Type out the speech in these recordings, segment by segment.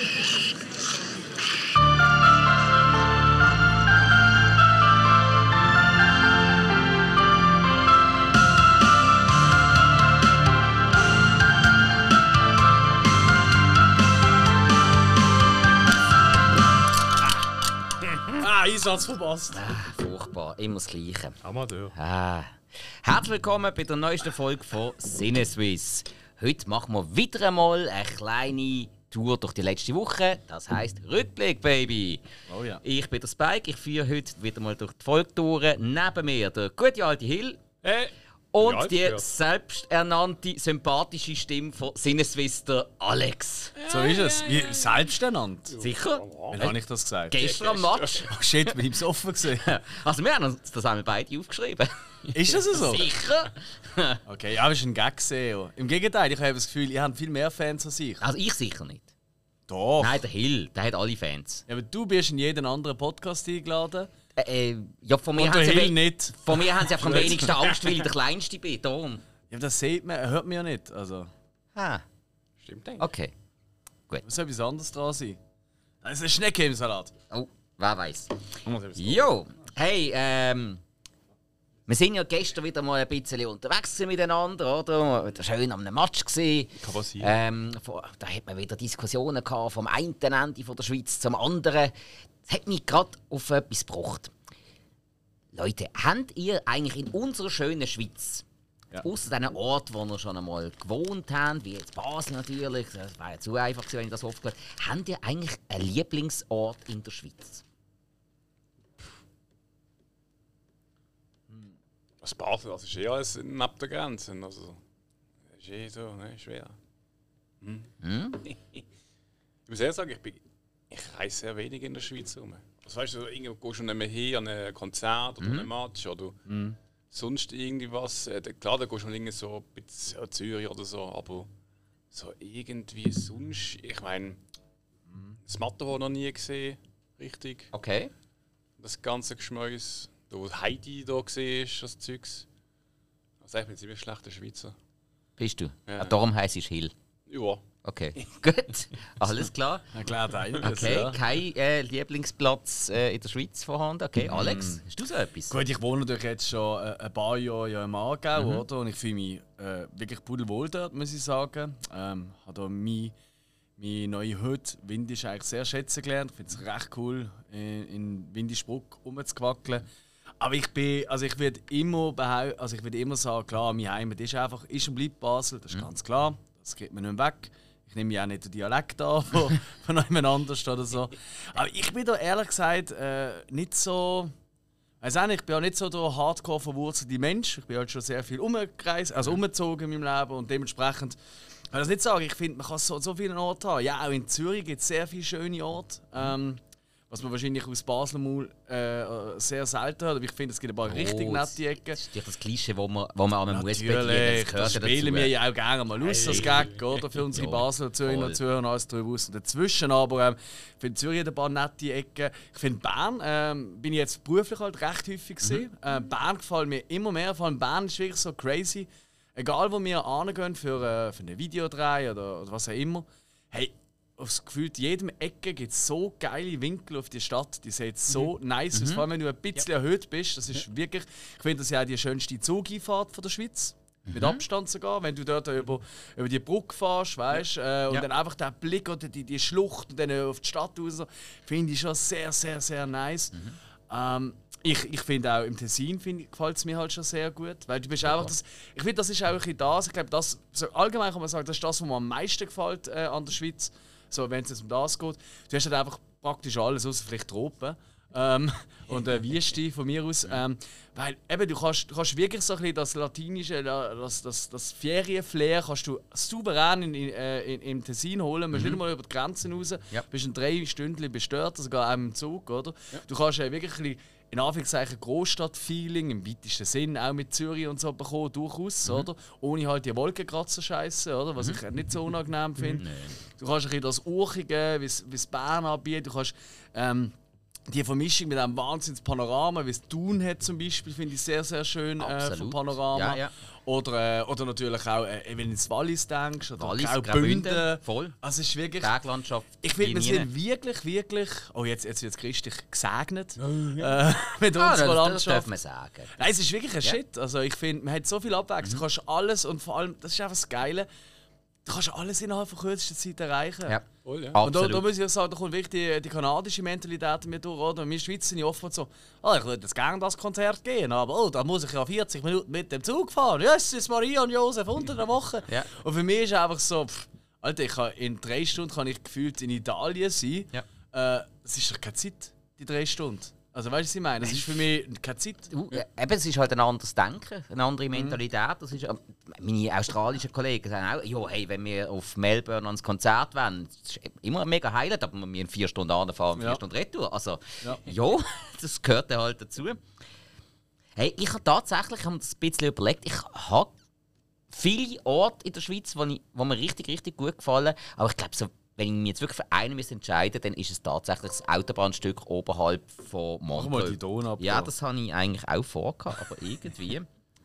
Ah, Einsatz verpasst. Furchtbar, immer das Gleiche. Amateur. Ah. Herzlich willkommen bei der neuesten Folge von Sinneswiss. Heute machen wir wieder einmal eine kleine Tour durch die letzte Woche. Das heisst Rückblick, Baby. Oh ja. Ich bin der Spike, ich führe heute wieder mal durch die Folge durch. Neben mir der gute alte Hill Hey. und Ja, die ja. selbsternannte, sympathische Stimme von Sinneswiss, der Alex. So ist es. Wie selbst ernannt. Sicher? Wann habe ich das gesagt? Gestern am Match. Oh shit, bin ich besoffen gesehen. Also wir haben uns das einmal beide aufgeschrieben. Ist das so? Sicher? Okay, ja, aber es ist ein Gag gesehen. Im Gegenteil, ich habe das Gefühl, ihr habt viel mehr Fans als ich. Also ich sicher nicht. Doch. Nein, der Hill, der hat alle Fans. Ja, aber du bist in jeden anderen Podcast eingeladen. Äh, äh, ja, von mir haben sie we- nicht. Von mir haben sie einfach am wenigsten Angst, weil ich der Kleinste bin. Darum. Ja, aber das sieht man, hört mich ja nicht. Also, Ah, Stimmt eigentlich. okay. muss etwas anderes dran sein. Das ist eine Schnecke im Salat. Oh, wer weiß. Jo, hey, ähm. Wir sind ja gestern wieder mal ein bisschen unterwegs miteinander, oder? Wir waren schön am Match. Gewesen. Kann passieren. Ähm, da hat man wieder Diskussionen gehabt, vom einen Ende von der Schweiz zum anderen. Das hat mich gerade auf etwas gebracht. Leute, habt ihr eigentlich in unserer schönen Schweiz, Ja. außer diesen Ort, wo ihr schon einmal gewohnt habt, wie jetzt Basel natürlich, das wäre ja zu einfach gewesen, wenn ich das aufgehört habt ihr eigentlich einen Lieblingsort in der Schweiz? Was Basel, das ist eh alles neben der Grenze. Also, das ist eh so, ne, schwer. Hm. ich muss ehrlich sagen, ich, bin, ich reise sehr wenig in der Schweiz rum. Also, weißt du, irgendwo gehst du nicht mehr hin an ein Konzert oder an ein Match oder sonst irgendwie was. Äh, klar, da gehst du irgendwie so ein bisschen an Zürich oder so, aber so irgendwie sonst, ich meine, das Matterhorn noch nie gesehen, richtig. Okay. das ganze Geschmäus. Da wo Heidi da gesehen ist, das Zeugs. Also ich bin ziemlich schlechter Schweizer. Bist du? Ja. Ah, darum heisst es Hill. Ja. Okay, gut. Alles klar. Erklärt einiges. Okay, Ja. kein äh, Lieblingsplatz äh, in der Schweiz vorhanden. Okay, Alex, hast du so etwas? Gut, ich wohne natürlich jetzt schon äh, ein paar Jahre ja im Aargau, Mhm. oder? Und ich fühle mich äh, wirklich pudelwohl dort, muss ich sagen. Ähm, habe da meine, meine neue Hütte, Windisch, eigentlich sehr schätzen gelernt. Ich finde es recht cool, in, in Windisbruck rumzuwackeln. Aber ich bin, also ich würde immer also ich würde immer sagen, klar, mein Heimat ist einfach, ist und bleibt Basel, das ist ganz klar. Das geht mir nicht weg. Ich nehme ja auch nicht den Dialekt an von, von jemand anders oder so. Aber ich bin da ehrlich gesagt äh, nicht so. Nicht, ich bin auch nicht so der hardcore verwurzelte Mensch. Ich bin halt schon sehr viel umgereist, also umgezogen in meinem Leben und dementsprechend. Ich kann das nicht sagen, ich finde, man kann so, so viele Orte haben. Ja, auch in Zürich gibt es sehr viele schöne Orte. Ähm, was man wahrscheinlich aus Basel mal äh, sehr selten hört. Aber ich finde, es gibt ein paar richtig Oh, nette Ecken. Das ist doch das Klischee, wo man, wo man einmal muss bedienen. Natürlich, Das das spielen dazu. wir ja auch gerne mal aus, das Gag, oder? Für unsere Ja, Zürcher voll. und Zürcher und alles drüber aus. Und dazwischen aber, ähm, ich finde Zürich hat ein paar nette Ecken. Ich finde Bern, ähm, bin ich jetzt beruflich halt recht häufig gesehen. Mhm. Ähm, Bern gefällt mir immer mehr, vor allem Bern ist wirklich so crazy. Egal, wo wir angehen für, äh, für einen Videodreh oder, oder was auch immer. Hey, aufs Gefühl, in jedem Ecke gibt es so geile Winkel auf die Stadt. Die sieht so Mhm. nice aus. Vor allem, wenn du ein bisschen erhöht bist. Das ist wirklich, ich finde das ja auch die schönste Zugeinfahrt von der Schweiz. Mit Abstand sogar, wenn du dort über, über die Brücke fährst, weißt äh, und Ja. dann einfach der Blick oder die, die Schlucht und dann auf die Stadt raus, finde ich schon sehr, sehr, sehr nice. Ähm, ich ich finde auch im Tessin gefällt es mir halt schon sehr gut, weil du bist einfach das, ich finde, das ist auch ein bisschen das, ich glaube, das, so allgemein kann man sagen, das ist das, was mir am meisten gefällt äh, an der Schweiz, so wenn es jetzt um das geht. Du hast halt einfach praktisch alles, außer vielleicht Tropen. Ähm, und äh, Wüste von mir aus. Ähm, weil eben, du kannst, du kannst wirklich so ein bisschen das latinische, das, das, das Ferienflair kannst du souverän in, in, äh, in, im Tessin holen. Du musst nicht mal über die Grenzen raus. Ja. bist in drei Stunden bestört, sogar auch im Zug, oder? Du kannst äh, wirklich ein bisschen, in Anführungszeichen Großstadt-Feeling im weitesten Sinn auch mit Zürich und so bekommen, durchaus, oder? Ohne halt die Wolkenkratzer scheiße, oder? Was ich nicht so unangenehm finde. Du kannst ein bisschen das Urchige, wie es Bern anbietet, du kannst ähm, die Vermischung mit einem Wahnsinns-Panorama, wie es Thun hat zum Beispiel, finde ich sehr, sehr schön äh, vom. Panorama. Ja, ja. Oder, äh, oder natürlich auch, äh, wenn du ins Wallis denkst, oder Wallis, Graubünden. Graubünden, voll. Also es ist wirklich... Berglandschaft. Ich finde, wir sind wirklich, wirklich... Oh, jetzt, jetzt wird es christlich gesegnet äh, mit Ah, unserer das, das Landschaft. darf man sagen. Nein, es ist wirklich ein Shit. Also ich finde, man hat so viel Abwechslung. Du kannst alles und vor allem, das ist einfach das Geile, du kannst alles innerhalb von kürzester Zeit erreichen. Ja. Voll, ja. Und da, da muss ich auch sagen, da kommt wirklich die, die kanadische Mentalität mit durch. Oder? Wir Schweizer sind ja oft so, oh, ich würde jetzt gerne das Konzert gehen, aber oh, da muss ich ja 40 Minuten mit dem Zug fahren. Ja, es ist Maria und Josef unter der Woche. Ja. Und für mich ist einfach so, pff, Alter, ich kann, in drei Stunden kann ich gefühlt in Italien sein. Ja. Äh, es ist doch keine Zeit, die drei Stunden. Also weißt du, was ich meine? Es ist für mich keine Zeit. Du, äh, eben, es ist halt ein anderes Denken, eine andere Mentalität. Das ist, ähm, meine australischen Kollegen sagen auch, ja, hey, wenn wir auf Melbourne ans Konzert wollen, das ist immer mega Highlight, aber wir müssen vier Stunden anfahren, vier Ja. Stunden retour. Also, Ja. ja, das gehört dann halt dazu. Hey, ich habe tatsächlich ich habe mir das ein bisschen überlegt, ich habe viele Orte in der Schweiz, wo, ich, wo mir richtig, richtig gut gefallen. Aber ich glaube, so, wenn ich mich jetzt wirklich für einen müsste entscheiden dann ist es tatsächlich das Autobahnstück oberhalb von Mach mal Montreux. die Donau. Ja, das habe ich eigentlich auch vorgehabt, aber irgendwie.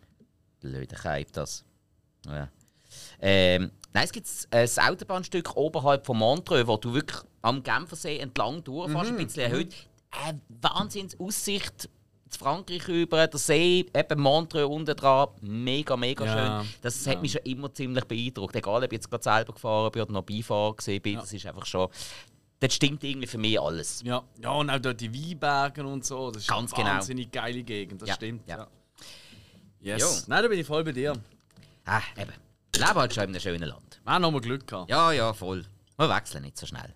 Blöder Keib das. Ja. Ähm, nein, es gibt äh, das Autobahnstück oberhalb von Montreux, wo du wirklich am Genfersee entlang durchfährst, ein bisschen erhöht. Eine Wahnsinns-Aussicht zu Frankreich über, der See, eben Montreux unten dran. Mega, mega Ja, schön. Das hat mich schon immer ziemlich beeindruckt. Egal, ob ich jetzt gerade selber gefahren bin oder noch Beifahrer gesehen bin, das ist einfach schon. Das stimmt irgendwie für mich alles. Ja, ja und auch dort die Weinberge und so. Das ist Ganz eine genau. wahnsinnig geile Gegend, das Ja, stimmt. ja. Ja. Yes. Jo. Nein, da bin ich voll bei dir. Ah, eben. Ich lebe halt schon in einem schönen Land. Wir haben nochmal Glück gehabt. Ja, ja, voll. Wir wechseln nicht so schnell.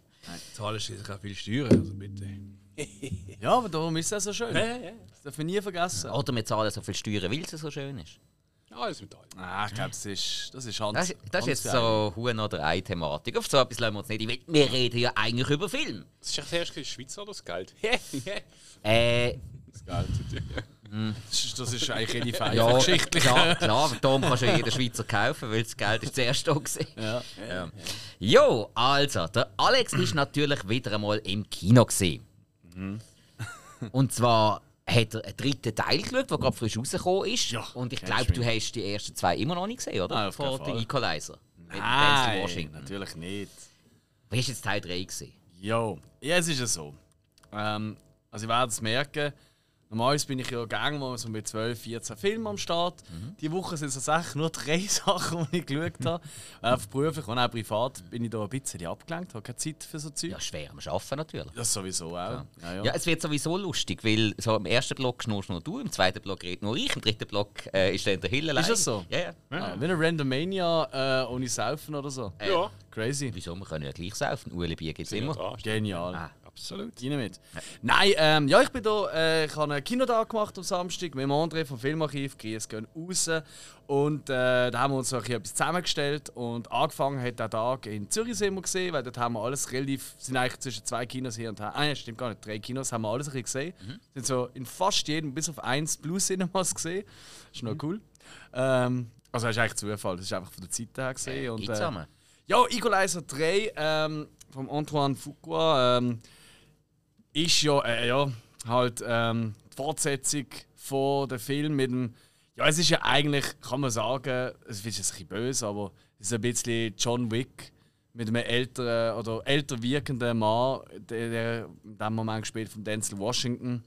Zahlen schließlich auch viel Steuern, also bitte. Ja, aber darum ist es so schön. Ja, ja. Das darf man nie vergessen. Oder wir zahlen so viel Steuern, weil es so schön ist. Alles mit allem. Ah, ich glaube, das ist, das ist Hans. Das, das ist jetzt so Huhn oder Ei-Thematik. Auf so etwas lassen wir uns nicht ein. Wir reden ja eigentlich über Film. Das ist echt erst in der Schweiz oder das Geld? Äh, das Geld. Das ist, das ist eigentlich eine feine ja, Geschichte. klar, klar, darum kannst du ja jeden Schweizer kaufen, weil das Geld ist zuerst da gewesen. Ja. Ja. Jo, also, der Alex ist natürlich wieder einmal im Kino Und zwar hat er einen dritten Teil geschaut, der gerade frisch rausgekommen ist. Ja, Und ich glaube, du hast die ersten zwei immer noch nicht gesehen, oder? Nein, Vor Fall. Equalizer. Mit Nein, Washington. natürlich nicht. Wie hast du jetzt Teil 3 gesehen? Jo, ja, es ist ja so. Ähm, also, ich werde es merken. Normalerweise bin ich ja gegangen, wo so mit 12, 14 Filmen am Start. Mhm. Die Woche sind es tatsächlich nur drei Sachen, die ich geschaut habe. Äh, beruflich und auch privat bin ich da ein bisschen abgelenkt, habe keine Zeit für so Zeug. Ja, schwer am Arbeiten natürlich. Das sowieso auch. Ja. Ja, Ja, es wird sowieso lustig, weil so im ersten Block schnurst nur du, im zweiten Block redet nur ich, im dritten Block äh, ist dann der Hill allein. Ist das so? Ja, ja. Ah, wie eine Randomania äh, ohne Saufen oder so. Ja, Crazy. Wieso? Wir können ja gleich saufen. Ueli Bier gibt es immer. Genial. Ah. Absolut. Rein mit. Nein, ähm, ja, ich bin da, äh, ich habe einen Kinotag gemacht am Samstag mit dem André vom Filmarchiv, Grüß gehen raus. Und äh, da haben wir uns bisschen etwas zusammengestellt und angefangen hat der Tag in Zürich sind wir gesehen, weil dort haben wir alles relativ, sind eigentlich zwischen zwei Kinos hier und her. Nein, stimmt gar nicht, drei Kinos haben wir alles ein bisschen gesehen. Sind so in fast jedem, bis auf eins Plus Cinemas gesehen. ist noch cool. Ähm, also das ist eigentlich Zufall, das ist einfach von der Zeit her gesehen. und, Gibt's äh, ja, Equalizer 3 ähm, vom Antoine Fuqua ähm, ist ja, äh, ja halt ähm, die Fortsetzung von dem Film mit dem. Ja, es ist ja eigentlich, kann man sagen, es ist ein bisschen böse, aber es ist ein bisschen John Wick mit einem älteren oder älter wirkenden Mann, der, der in dem Moment gespielt von Denzel Washington.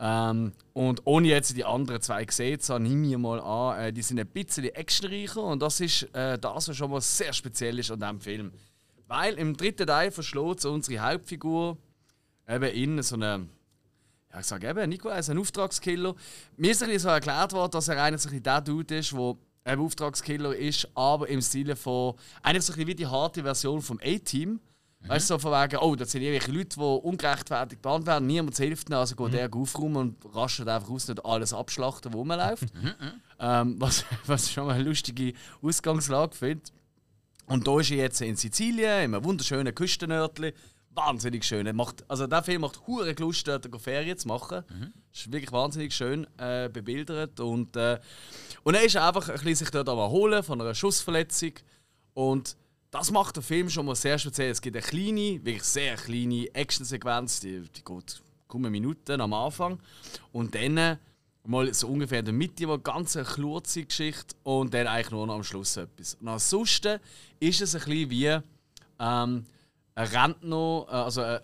Ähm, und ohne jetzt die anderen zwei gesehen zu haben, nehme ich mal an, äh, die sind ein bisschen actionreicher und das ist äh, das, was schon mal sehr speziell ist an diesem Film. Weil im dritten Teil verschlägt unsere Hauptfigur eben in so eine, ja ich sage eben, Nico ist ein Auftragskiller. Mir ist ein bisschen so erklärt worden, dass er eigentlich so ein der Dude ist, der ein Auftragskiller ist, aber im Stile von, eigentlich so ein bisschen wie die harte Version vom A-Team. Weißt du, so von wegen, oh, das sind irgendwelche Leute, die ungerechtfertigt behandelt werden, niemand hilft ihnen, also geht der aufräumen und rastet einfach aus, nicht alles abschlachten, wo rumläuft. ähm, was, was ich schon mal eine lustige Ausgangslage finde. Und da ist er jetzt in Sizilien, in einem wunderschönen Küstenörtli. Wahnsinnig schön. Er Macht, also der Film macht hure Lust, dort eine Ferien zu machen. Ist wirklich wahnsinnig schön äh, bebildert. Und, äh, und er ist einfach ein bisschen sich dort am erholen von einer Schussverletzung. Und das macht der Film schon mal sehr speziell. Es gibt eine kleine, wirklich sehr kleine Actionsequenz, die, die geht, kaum Minuten am Anfang. Und dann äh, mal so ungefähr in der Mitte eine klurzige Geschichte und dann eigentlich nur noch am Schluss etwas. Und ansonsten ist es ein bisschen wie ähm, ein Rentner, äh, also äh,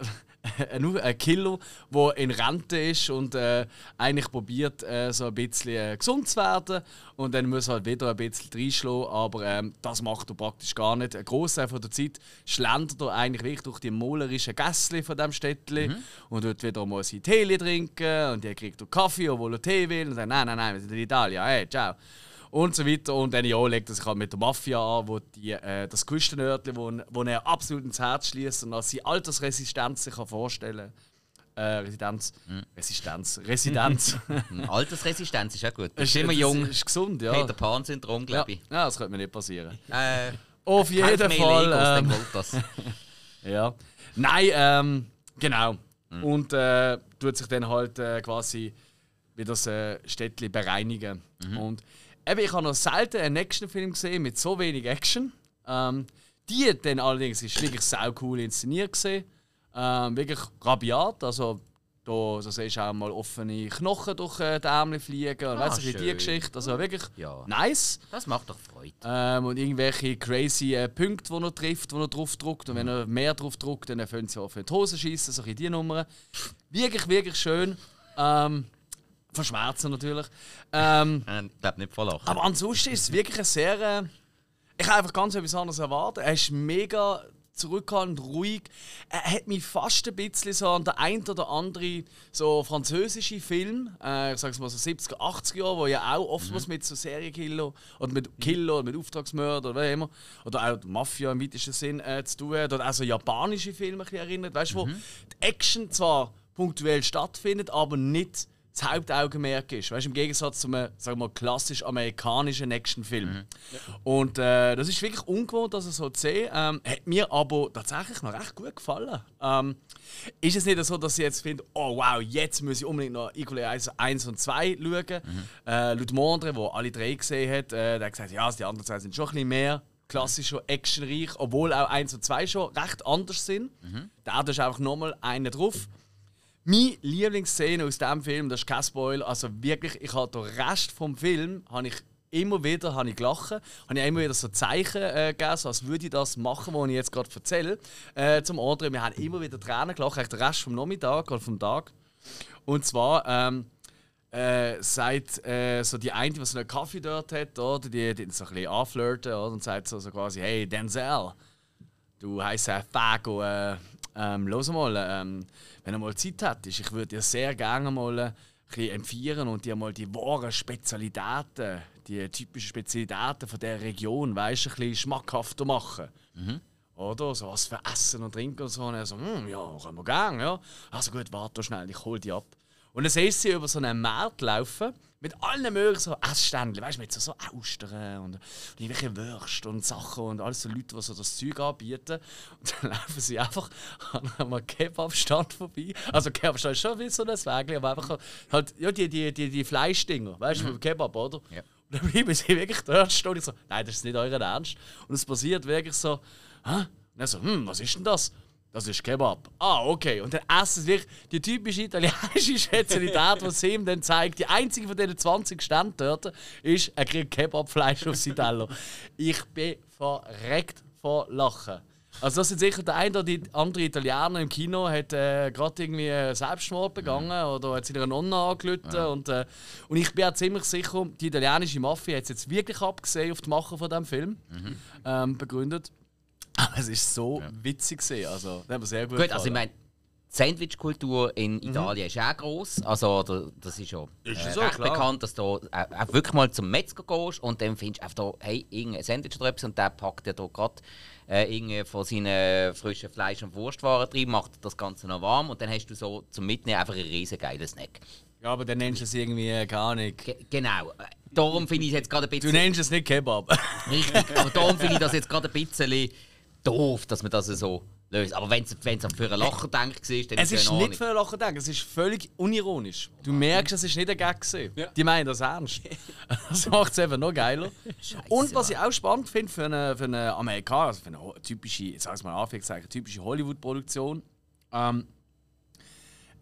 ein, ein Killer, der in Rente ist und äh, eigentlich probiert, äh, so ein bisschen äh, gesund zu werden. Und dann muss er halt wieder ein bisschen reinschlagen, aber ähm, das macht er praktisch gar nicht. Ein Großteil von der Zeit schlendert er eigentlich wirklich durch die malerischen Gässchen von diesem Städtchen und dort wieder mal sein Tee trinken und er kriegt er Kaffee, obwohl er Tee will und sagt, nein, nein, nein, wir sind in Italien, hey, ciao und so weiter. Und dann ja, legt er sich halt mit der Mafia an, wo die, äh, das Küstenörtchen, wo, wo er absolut ins Herz schließt und als seine Altersresistenz sich kann vorstellen äh, Residenz, Resistenz, Residenz. Altersresistenz ist auch gut. ist Bist immer jung. Ist gesund, ja. Peter Pan-Syndrom, ja. glaube ich. ja, das könnte mir nicht passieren. Äh, Auf jeden Fall. Legos, ähm. Ja. Nein, ähm, genau. Hm. Und äh, tut sich dann halt äh, quasi wie das äh, Städtchen bereinigen. Mhm. Und eben, ich habe noch selten einen Actionfilm gesehen mit so wenig Action. Ähm, die dann allerdings ist wirklich sau cool inszeniert gesehen. Ähm, wirklich rabiat, also da, da siehst du auch mal offene Knochen durch äh, die Ärmel fliegen und Ah, weißt du, die. Geschichte. Also wirklich Ja. nice. Das macht doch Freude. Ähm, und irgendwelche crazy äh, Punkte, die er trifft, die er drauf druckt. Und wenn er mehr drauf druckt, dann können sie auf die Hose schießen, so die Nummern. Wirklich, wirklich schön. Ähm, verschmerzen natürlich. Ähm, Ich glaube nicht voll lachen. aber ansonsten ist es wirklich ein sehr. Äh, ich habe einfach ganz etwas anderes erwartet. Er ist mega zurückhaltend, ruhig. Er hat mich fast ein bisschen so an der ein oder andere so französische Film, äh, ich sag's mal so 70er, 80er Jahre, wo ja auch oftmals mit so Serienkiller oder mit Killer oder mit Auftragsmörder oder was immer, oder auch Mafia im weitesten Sinn äh, zu tun hat, oder auch so japanische Filme ein bisschen erinnert, weißt du, wo die Action zwar punktuell stattfindet, aber nicht das Hauptaugenmerk ist. Weißt, Im Gegensatz zu einem sagen wir mal, klassisch amerikanischen Actionfilm. Und äh, das ist wirklich ungewohnt, das so zu sehen. Ähm, hat mir aber tatsächlich noch recht gut gefallen. Ähm, ist es nicht so, dass ich jetzt finde, oh wow, jetzt muss ich unbedingt noch Equally 1, 1 und 2 schauen. Äh, Laut Mondre, der alle drei gesehen hat, äh, der hat gesagt, ja, die anderen zwei sind schon ein bisschen mehr klassisch schon actionreich, obwohl auch 1 und 2 schon recht anders sind. Da ist einfach nochmal einen drauf. Meine Lieblingsszene aus diesem Film, das ist kein Spoiler, also wirklich, ich habe den Rest vom Film, habe ich immer wieder habe ich gelacht, habe ich immer wieder so Zeichen äh, gegeben, so als würde ich das machen, was ich jetzt gerade erzähle. Äh, zum anderen, wir haben immer wieder Tränen gelacht, den Rest vom Nachmittag oder vom Tag. Und zwar ähm, äh, sagt äh, so die eine, die so einen Kaffee dort hat, oder, die, die so ein bisschen anflirten oder, und sagt so, so quasi, hey Denzel, du heisst äh, Fago, äh, ähm, los mal, ähm, wenn du mal Zeit hättest, ich würde dir sehr gerne mal äh, ein bisschen empfehlen und dir mal die wahren Spezialitäten, die typischen Spezialitäten von der Region, weißt du, ein bisschen schmackhafter machen. Oder? So was für Essen und Trinken und so. Und er so, hm, ja, können wir gerne, ja. Also gut, warte schnell, ich hol die ab. Und dann siehst du sie über so einen Markt laufen, mit allen möglichen so Essständchen, weißt du, mit so, so Austern und, und irgendwelche Würste und Sachen und alles so Leute, die so das Zeug anbieten. Und dann laufen sie einfach an einem Kebabstand vorbei. Also Kebabstand ist schon wie so ein Wägel, aber einfach halt, ja, die, die, die, die Fleischdinger, weißt du, vom Kebab, oder? Ja. Und dann bleiben sie wirklich dort stehen. Und ich so, nein, das ist nicht euer Ernst. Und es passiert wirklich so, hä? Und er so, hm, was ist denn das? Das ist Kebab. Ah, okay. Und dann essen sie wirklich die typische italienische Spezialität, die sie ihm dann zeigt. Die einzige von diesen 20 Ständen dort ist, er kriegt Kebabfleisch auf seinen Teller. Ich bin verreckt vor Lachen. Also das sind sicher der eine oder die andere Italiener im Kino hat äh, gerade irgendwie äh, Selbstmord begangen oder hat seiner Nonna angelüht und, äh, und ich bin auch ziemlich sicher, die italienische Mafia hat es jetzt wirklich abgesehen auf die Macher von diesem Film ähm, begründet. Aber es ist so witzig gesehen, also das hat mir sehr gut Gut, also ich gefallen. meine, die Sandwich-Kultur in Italien ist auch gross. Also da- das ist ja äh, Ist so, recht klar. bekannt, dass du auch, auch wirklich mal zum Metzger gehst und dann findest du einfach da, hey, irgendein Sandwich oder etwas und der packt dir da gerade äh, von seinen frischen Fleisch- und Wurstwaren drin, macht das Ganze noch warm und dann hast du so zum Mitnehmen einfach einen riesen geilen Snack. Ja, aber dann nennst du es irgendwie äh, gar nicht. Ge genau. Äh, Darum finde ich es jetzt gerade ein Du bisschen... nennst es nicht Kebab. Richtig, aber darum finde ich das jetzt gerade ein bisschen doof, dass man das so löst. Aber wenn es am für ein Lachen denkt, war, dann Es ist in nicht für ein Lachen denken, es ist völlig unironisch. Du merkst, es ist nicht ein Gag. gewesen. Ja. Die meinen das ernst. Das macht es eben noch geiler. Und was ich auch spannend finde für eine, für eine Amerikaner, also für eine typische, ich sag's mal Anführungszeichen, typische Hollywood-Produktion, ähm,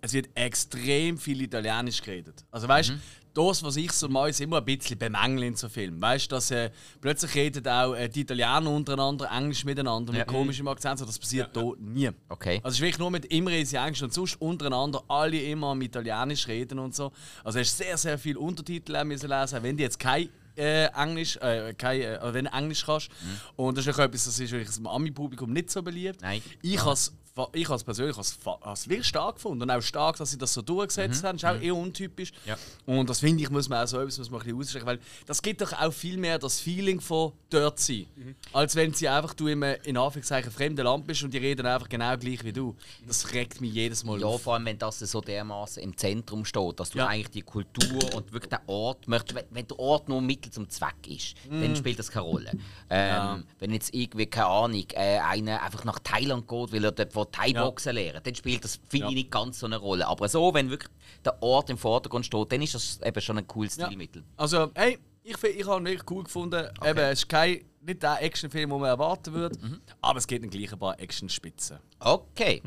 es wird extrem viel Italienisch geredet. Also weißt Mhm. Das, was ich so mal immer ein bisschen bemängle in so Filmen. Weißt du, dass äh, plötzlich reden auch äh, die Italiener untereinander Englisch miteinander mit Ja. komischem Akzent. So, das passiert hier nie. Okay. Also es ist wirklich nur mit immer in Englisch und sonst untereinander alle immer am Italienisch reden und so. Also hast sehr, sehr viel Untertitel müssen lesen, wenn die jetzt kein äh, Englisch, äh, kein, äh, wenn du Englisch kannst. Und das ist auch etwas, das ist wirklich im Ami-Publikum nicht so beliebt. Nein. Ich has ich has persönlich has, has wirklich stark gefunden und auch stark, dass sie das so durchgesetzt haben. Das ist auch eher untypisch. Ja. Und das finde ich, muss man auch so etwas muss man ein bisschen ausstrecken, weil das gibt doch auch viel mehr das Feeling von dort sein, als wenn sie einfach du im, in Anführungszeichen fremden Land bist und die reden einfach genau gleich wie du. Das regt mich jedes Mal Ja, auf. vor allem, wenn das so dermaßen im Zentrum steht, dass du Ja. eigentlich die Kultur und wirklich den Ort möchtest. Wenn, der Ort nur Mittel zum Zweck ist, Mm. dann spielt das keine Rolle. Ähm, Wenn jetzt irgendwie, keine Ahnung, äh, einer einfach nach Thailand geht, weil er dort Thai-Boxen lernen dann spielt das, finde Ja. ich, nicht ganz so eine Rolle. Aber so, wenn wirklich der Ort im Vordergrund steht, dann ist das eben schon ein cooles Ja. Stilmittel. Also, hey, ich, find- ich habe ihn wirklich cool gefunden. Eben, es ist kein, nicht der Actionfilm, den man erwarten würde, aber es gibt dann gleich ein paar Actionspitzen. Okay,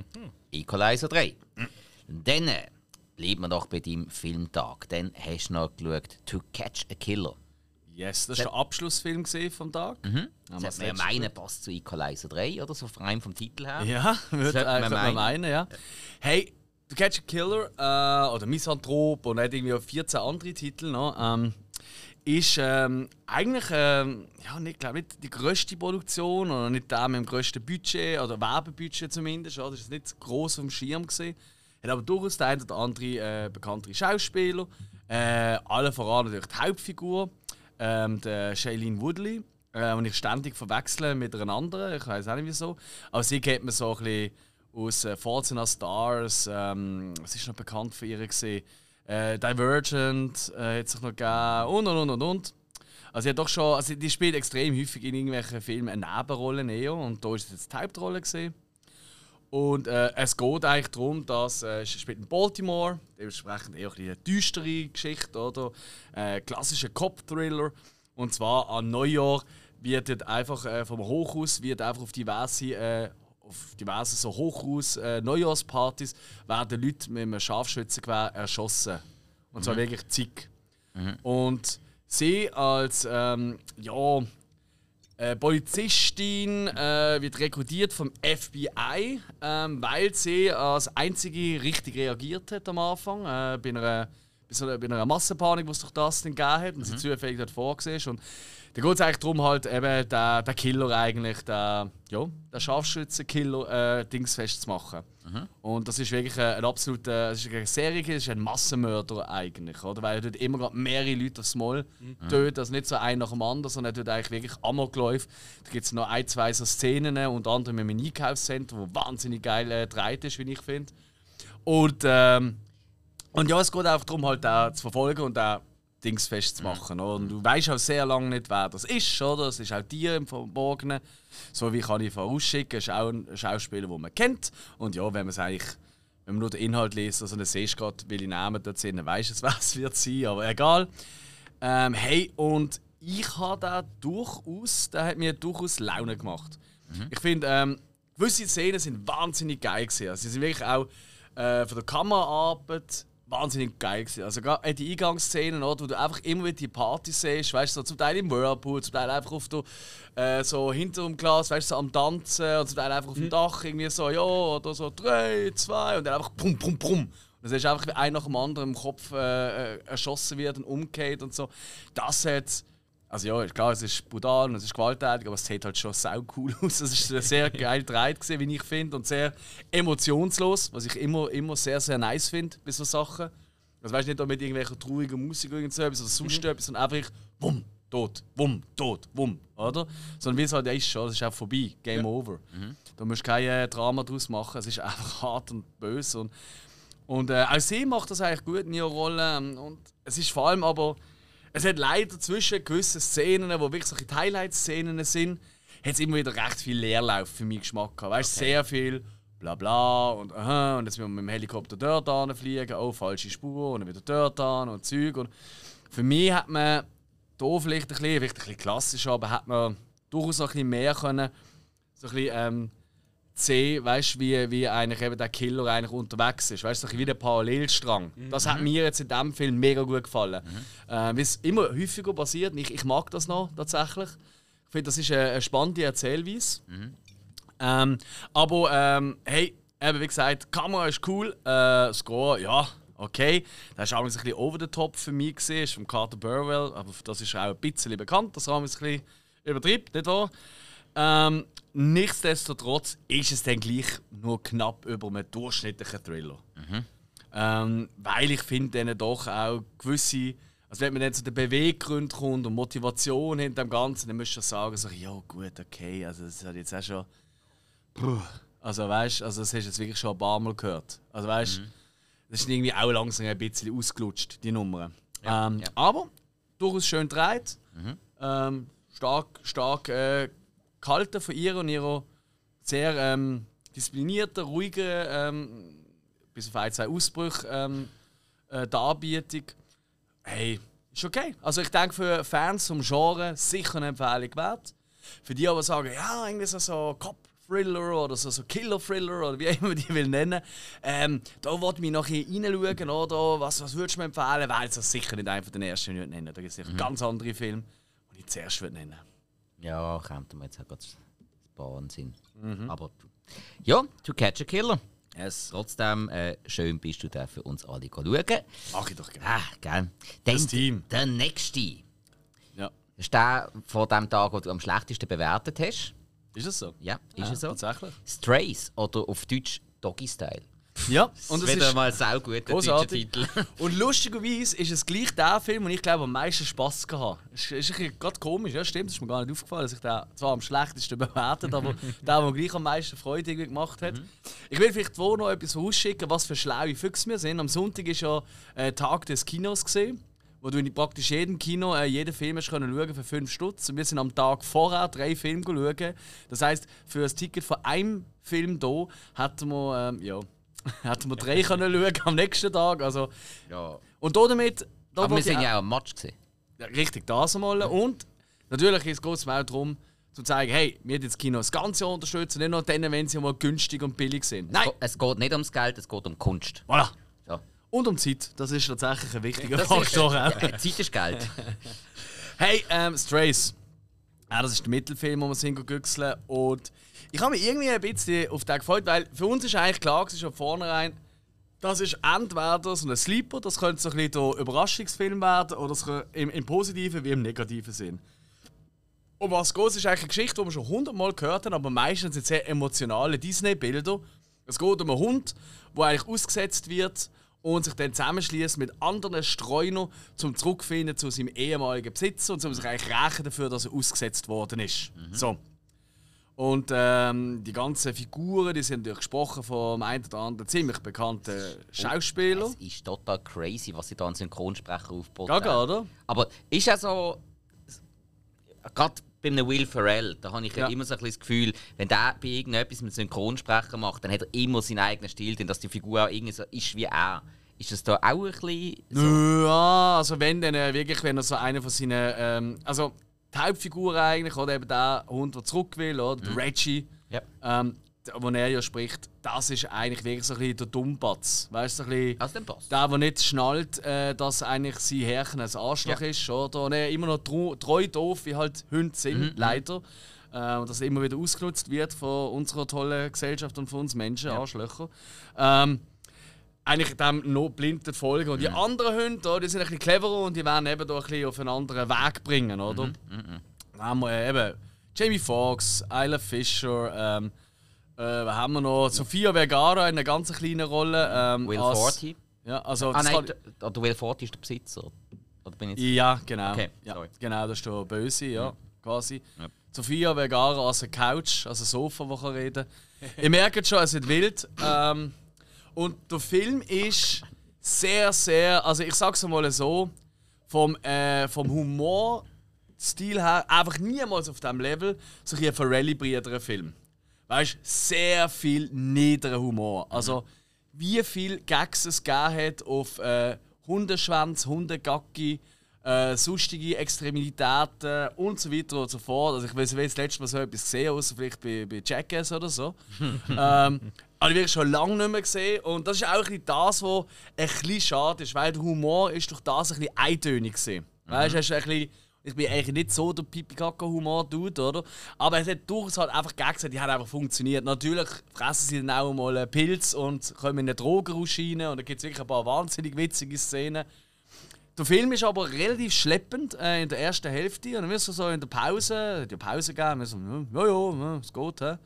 Equalizer 3. Dann äh, bleiben wir doch bei deinem Filmtag. Dann hast du noch geschaut «To Catch a Killer». Yes, das war der Abschlussfilm gewesen vom Tag. Haben wir Das man ja meinen, passt zu Equalizer 3 oder so, vor allem vom Titel her. Ja, würde man man, man meinen. meinen, ja. Hey, The Catch a Killer äh, oder Misanthrop und hat irgendwie auch 14 andere Titel noch. Ähm, ist ähm, eigentlich ähm, ja, nicht, glaub, nicht die grösste Produktion oder nicht der mit dem grössten Budget oder Werbebudget zumindest. Ja. Das ist nicht groß vom Schirm gesehen. Hat aber durchaus der eine oder andere äh, bekanntere Schauspieler. Äh, alle voran natürlich die Hauptfigur, ähm, der Shailene Woodley. Äh, und ich ständig verwechsle mit einer anderen, ich weiß auch nicht wieso. Aber sie kennt man so ein bisschen aus äh, and Stars. Ähm, was ist noch bekannt für ihre? Äh, Divergent äh, hat sich noch gegeben und und und und. Also sie hat doch schon, also die spielt extrem häufig in irgendwelchen Filmen eine Nebenrolle eher und da ist sie jetzt die Hauptrolle gesehen. Und äh, es geht eigentlich darum, dass äh, es spielt in Baltimore, dementsprechend eher eine düstere Geschichte, oder? Äh, klassischer Cop-Thriller. Und zwar an Neujahr wird dort einfach äh, vom Hochhaus wird einfach auf diverse, äh, auf diverse so Hochhaus äh, Neujahrspartys werden Leute mit einem Scharfschützengewehr erschossen. Und zwar wirklich zig. Und sie als ähm, ja, äh, Polizistin äh, wird rekrutiert vom FBI, ähm, weil sie als einzige richtig reagiert hat am Anfang. Äh, bei, einer, bei, so einer, bei einer Massenpanik, die es durch das dann gegeben hat und sie zufällig dort vorgesehen. Und da geht es eigentlich darum, halt eben der, der Killer eigentlich, der, ja, der Scharfschützenkiller, äh, Dings festzumachen. Und das ist wirklich ein, ein absoluter, es ist eine Serie, es ist ein Massenmörder eigentlich, oder? Weil er dort immer gerade mehrere Leute aufs Mal tötet, also nicht so ein nach dem anderen, sondern er tut eigentlich wirklich Amokläufe. Da gibt es noch ein, zwei so Szenen, unter anderem im Einkaufszentrum, wo wahnsinnig geil äh, ist, wie ich finde. Und, ähm, und ja, es geht einfach darum, halt auch zu verfolgen und auch Dings festzumachen. oder? Und du weißt auch sehr lange nicht, wer das ist, oder? Es ist auch dir im Verborgenen. So wie kann ich vorausschicken, ist auch ein Schauspieler, den man kennt. Und ja, wenn man es eigentlich, wenn man nur den Inhalt liest, also dann siehst du gerade, welche Namen dort sind, dann weißt du, wer es wird sein, aber egal. Ähm, hey, und ich habe da durchaus, der hat mir durchaus Laune gemacht. Ich finde, ähm, gewisse Szenen sind wahnsinnig geil gewesen. Also sie sind wirklich auch äh, von der Kameraarbeit wahnsinnig geil gewesen. Also gerade die Eingangsszenen, oder, wo du einfach immer wieder die Party siehst, weißt du, so zum Teil im Whirlpool, zum Teil einfach auf der, äh, so hinter dem Glas, weißt du, so am Tanzen und zum Teil einfach auf dem Dach irgendwie so, ja, oder so drei, zwei und dann einfach pum, pum, pum. Und dann siehst du einfach, wie ein nach dem anderen im Kopf äh, äh, erschossen wird und umgeht und so. Das hat also ja, klar, es ist brutal und es ist gewalttätig, aber es sieht halt schon sau cool aus. Es ist sehr geil gedreht, gewesen, wie ich finde, und sehr emotionslos, was ich immer, immer sehr, sehr nice finde bei so Sachen. Also weißt du, nicht mit irgendwelcher traurigen Musik oder so etwas oder sonst etwas, sondern einfach wumm, tot, wumm, tot, wumm, oder? Sondern wie es halt ist schon, es ist auch vorbei, Game over. Da musst du kein äh, Drama draus machen, es ist einfach hart und böse. Und, und äh, auch sie macht das eigentlich gut in ihrer Rolle. ähm, Und es ist vor allem aber, es hat leider zwischen gewissen Szenen, wo wirklich solche Highlight-Szenen sind, hat es immer wieder recht viel Leerlauf für meinen Geschmack gehabt. Weißt du, sehr viel bla bla und aha, und jetzt müssen wir mit dem Helikopter dort fliegen, oh, falsche Spur und dann wieder dort an und Zeug. Und für mich hat man hier vielleicht ein bisschen, vielleicht ein bisschen klassisch, aber hat man durchaus noch ein bisschen mehr können, so ein bisschen, ähm, sehen, weißt, wie, wie eigentlich eben der Killer eigentlich unterwegs ist. Weißt du, wie der Parallelstrang. Das hat mir jetzt in diesem Film mega gut gefallen. Äh, wie es immer häufiger passiert. Ich, ich mag das noch tatsächlich. Ich finde, das ist eine, eine spannende Erzählweise. Ähm, aber ähm, hey, eben wie gesagt, die Kamera ist cool, äh, Score, ja, okay. Das war ein bisschen over the top für mich, gewesen, ist von Carter Burwell, aber das ist auch ein bisschen bekannt, das haben wir ein bisschen übertrieben, nicht wahr? Ähm, nichtsdestotrotz ist es dann gleich nur knapp über einem durchschnittlichen Thriller. Ähm, weil ich finde dann doch auch gewisse, also wenn man dann zu den Beweggründen kommt und Motivation hinter dem Ganzen, dann musst du schon sagen, so, ja gut, okay, also das hat jetzt auch schon Puh. Also weißt, also das hast du jetzt wirklich schon ein paar Mal gehört. Also weißt, das ist irgendwie auch langsam ein bisschen ausgelutscht, die Nummer. ähm, ja. Aber durchaus schön gedreht. Ähm, stark, stark äh, gehalten von ihr und ihrer sehr ähm, disziplinierten, ruhigen, ähm, bis auf ein, zwei Ausbrüche ähm, äh, Darbietung. Hey, ist okay. Also ich denke für Fans vom Genre sicher eine Empfehlung wert. Für die aber sagen, ja, irgendwie so, so Cop-Thriller oder so, so Killer-Thriller oder wie immer die will nennen. Ähm, da wollte ich mich noch hier reinschauen, oder? Was, was würdest du mir empfehlen? Weil das sicher nicht einfach den ersten nicht nennen. Da gibt es sicher ganz andere Filme, die ich zuerst würde nennen. Ja, kommt mir jetzt auch gerade ein paar in den Sinn. Aber ja, To Catch a Killer. Yes. Trotzdem, äh, schön bist du da für uns alle schauen. Mach ich doch gerne. Ah, gell. Dann Das Team. Der nächste. Ja. Das ist der von dem Tag, den du am schlechtesten bewertet hast. Ist es so? Ja, ist Ja, es so. Tatsächlich. Strays oder auf Deutsch Doggy Style. Ja, und es Wieder ist mal sau deutscher großartig. Titel. Und lustigerweise ist es gleich der Film, den ich glaube am meisten Spass gehabt ist, ist ein bisschen gerade komisch, ja, stimmt, das ist mir gar nicht aufgefallen, dass ich den zwar am schlechtesten bewertet, aber der, der gleich am meisten Freude irgendwie gemacht hat. Ich will vielleicht wo noch etwas vorausschicken, was für schlaue Füchse wir sind. Am Sonntag ist ja äh, Tag des Kinos gesehen. Wo du in praktisch jedem Kino äh, jeden Film hast können schauen für 5 Stutz. Und wir sind am Tag vorher drei Filme schauen. Das heisst, für das Ticket von einem Film hier hätten wir, ähm, ja, hätten wir drei können schauen am nächsten Tag. Also, Ja. und da damit. Da Aber wir sind ja auch am Match gesehen. ja, richtig, das einmal. Und natürlich geht es auch darum, zu zeigen, hey, wir das Kino das ganze Jahr unterstützen, nicht nur dann, wenn sie mal günstig und billig sind. Nein! Es geht nicht ums Geld, es geht um Kunst. Voilà. So. Und um Zeit, das ist tatsächlich ein wichtiger Das Faktor. ist, ja, Zeit ist Geld. Hey, ähm, Strays. Ja, das ist der Mittelfilm, wo wir sind güchseln. Und ich habe mich irgendwie ein bisschen auf den gefreut, weil für uns ist eigentlich klar, es ist von vornherein, das ist entweder so ein Sleeper, das könnte so ein bisschen der Überraschungsfilm werden, oder es kann im, im positiven wie im negativen Sinn. Um was geht, ist eigentlich eine Geschichte, die wir schon hundertmal gehört haben, aber meistens sind sehr emotionale Disney-Bilder. Es geht um einen Hund, der eigentlich ausgesetzt wird und sich dann zusammenschließt mit anderen Streunern, zum zurückfinden zu seinem ehemaligen Besitzer und um sich eigentlich rächen dafür, dass er ausgesetzt worden ist. So. Und ähm, die ganzen Figuren, die sind natürlich gesprochen von einem oder anderen ziemlich bekannten Schauspieler. Es ist total crazy, was sie da an Synchronsprecher aufbauen. Gaga, oder? Aber ist ja so. Gerade bei einem Will Ferrell, da habe ich ja. Immer so ein bisschen das Gefühl, wenn der bei irgendetwas mit Synchronsprecher macht, dann hat er immer seinen eigenen Stil, denn dass die Figur auch irgendwie so ist wie er. Ist das da auch ein bisschen. So? Ja, also wenn dann äh, wirklich, wenn er so einer von seinen, ähm, also die Hauptfigur eigentlich, oder eben der Hund, der zurück will, oder der Reggie, Ja. ähm, wo er ja spricht, das ist eigentlich wirklich so ein bisschen der Dummbatz, weißt du, so ein bisschen Also der, der nicht schnallt, äh, dass eigentlich sein Herrchen ein Arschloch Ja. ist, oder? Und er immer noch treu, treu doof, wie halt Hunde sind, Mhm, leider. Äh, und dass er immer wieder ausgenutzt wird von unserer tollen Gesellschaft und von uns Menschen, Arschlöcher. Ähm, eigentlich dem noch blind folgen. Und die anderen Hunde, die sind ein bisschen cleverer und die werden eben da ein bisschen auf einen anderen Weg bringen, oder? Dann haben wir äh, eben Jamie Foxx, Isla Fisher, ähm, äh, was haben wir noch? Sophia Vergara in einer ganz kleinen Rolle. Ähm, Will als- Forty. Ja, also Ah nein, kann- der, der Will Forty ist der Besitzer. Oder bin ich ja, genau. Okay, ja, sorry. genau, das ist der Böse, ja, quasi. Ja. Sophia Vergara als eine Couch, also ein Sofa, wo kann reden. Ihr merkt schon, es wird wild. Ähm, und der Film ist sehr, sehr, also ich sag's mal so, vom, äh, vom Humorstil her einfach niemals auf dem Level, so ein Ferrelli-Brüder Film. Weißt du, sehr viel niederer Humor. Also, wie viel Gags es gegeben hat auf äh, Hundeschwanz, Hundegacki, äh, sonstige Extremitäten und so weiter und so fort. Also ich weiß, ich das letzte Mal so etwas gesehen, außer vielleicht bei, bei Jackass oder so. ähm, aber ich wirklich schon lange nicht mehr gesehen. Und das ist auch ein das, was ein bisschen schade ist, weil der Humor ist durch das ein bisschen eintönig war. Weißt du, ein bisschen ich bin eigentlich nicht so der Pipi-Kaka-Humor-Dude, oder? Aber es hat durchaus halt einfach gesagt, die hat einfach funktioniert. Natürlich fressen sie dann auch mal einen Pilz und kommen in einen Drogenrausch rein und da gibt es wirklich ein paar wahnsinnig witzige Szenen. Der Film ist aber relativ schleppend äh, in der ersten Hälfte und dann wirst du so in der Pause, die Pause geben, wir so, ja, ja, ja, es geht, hä?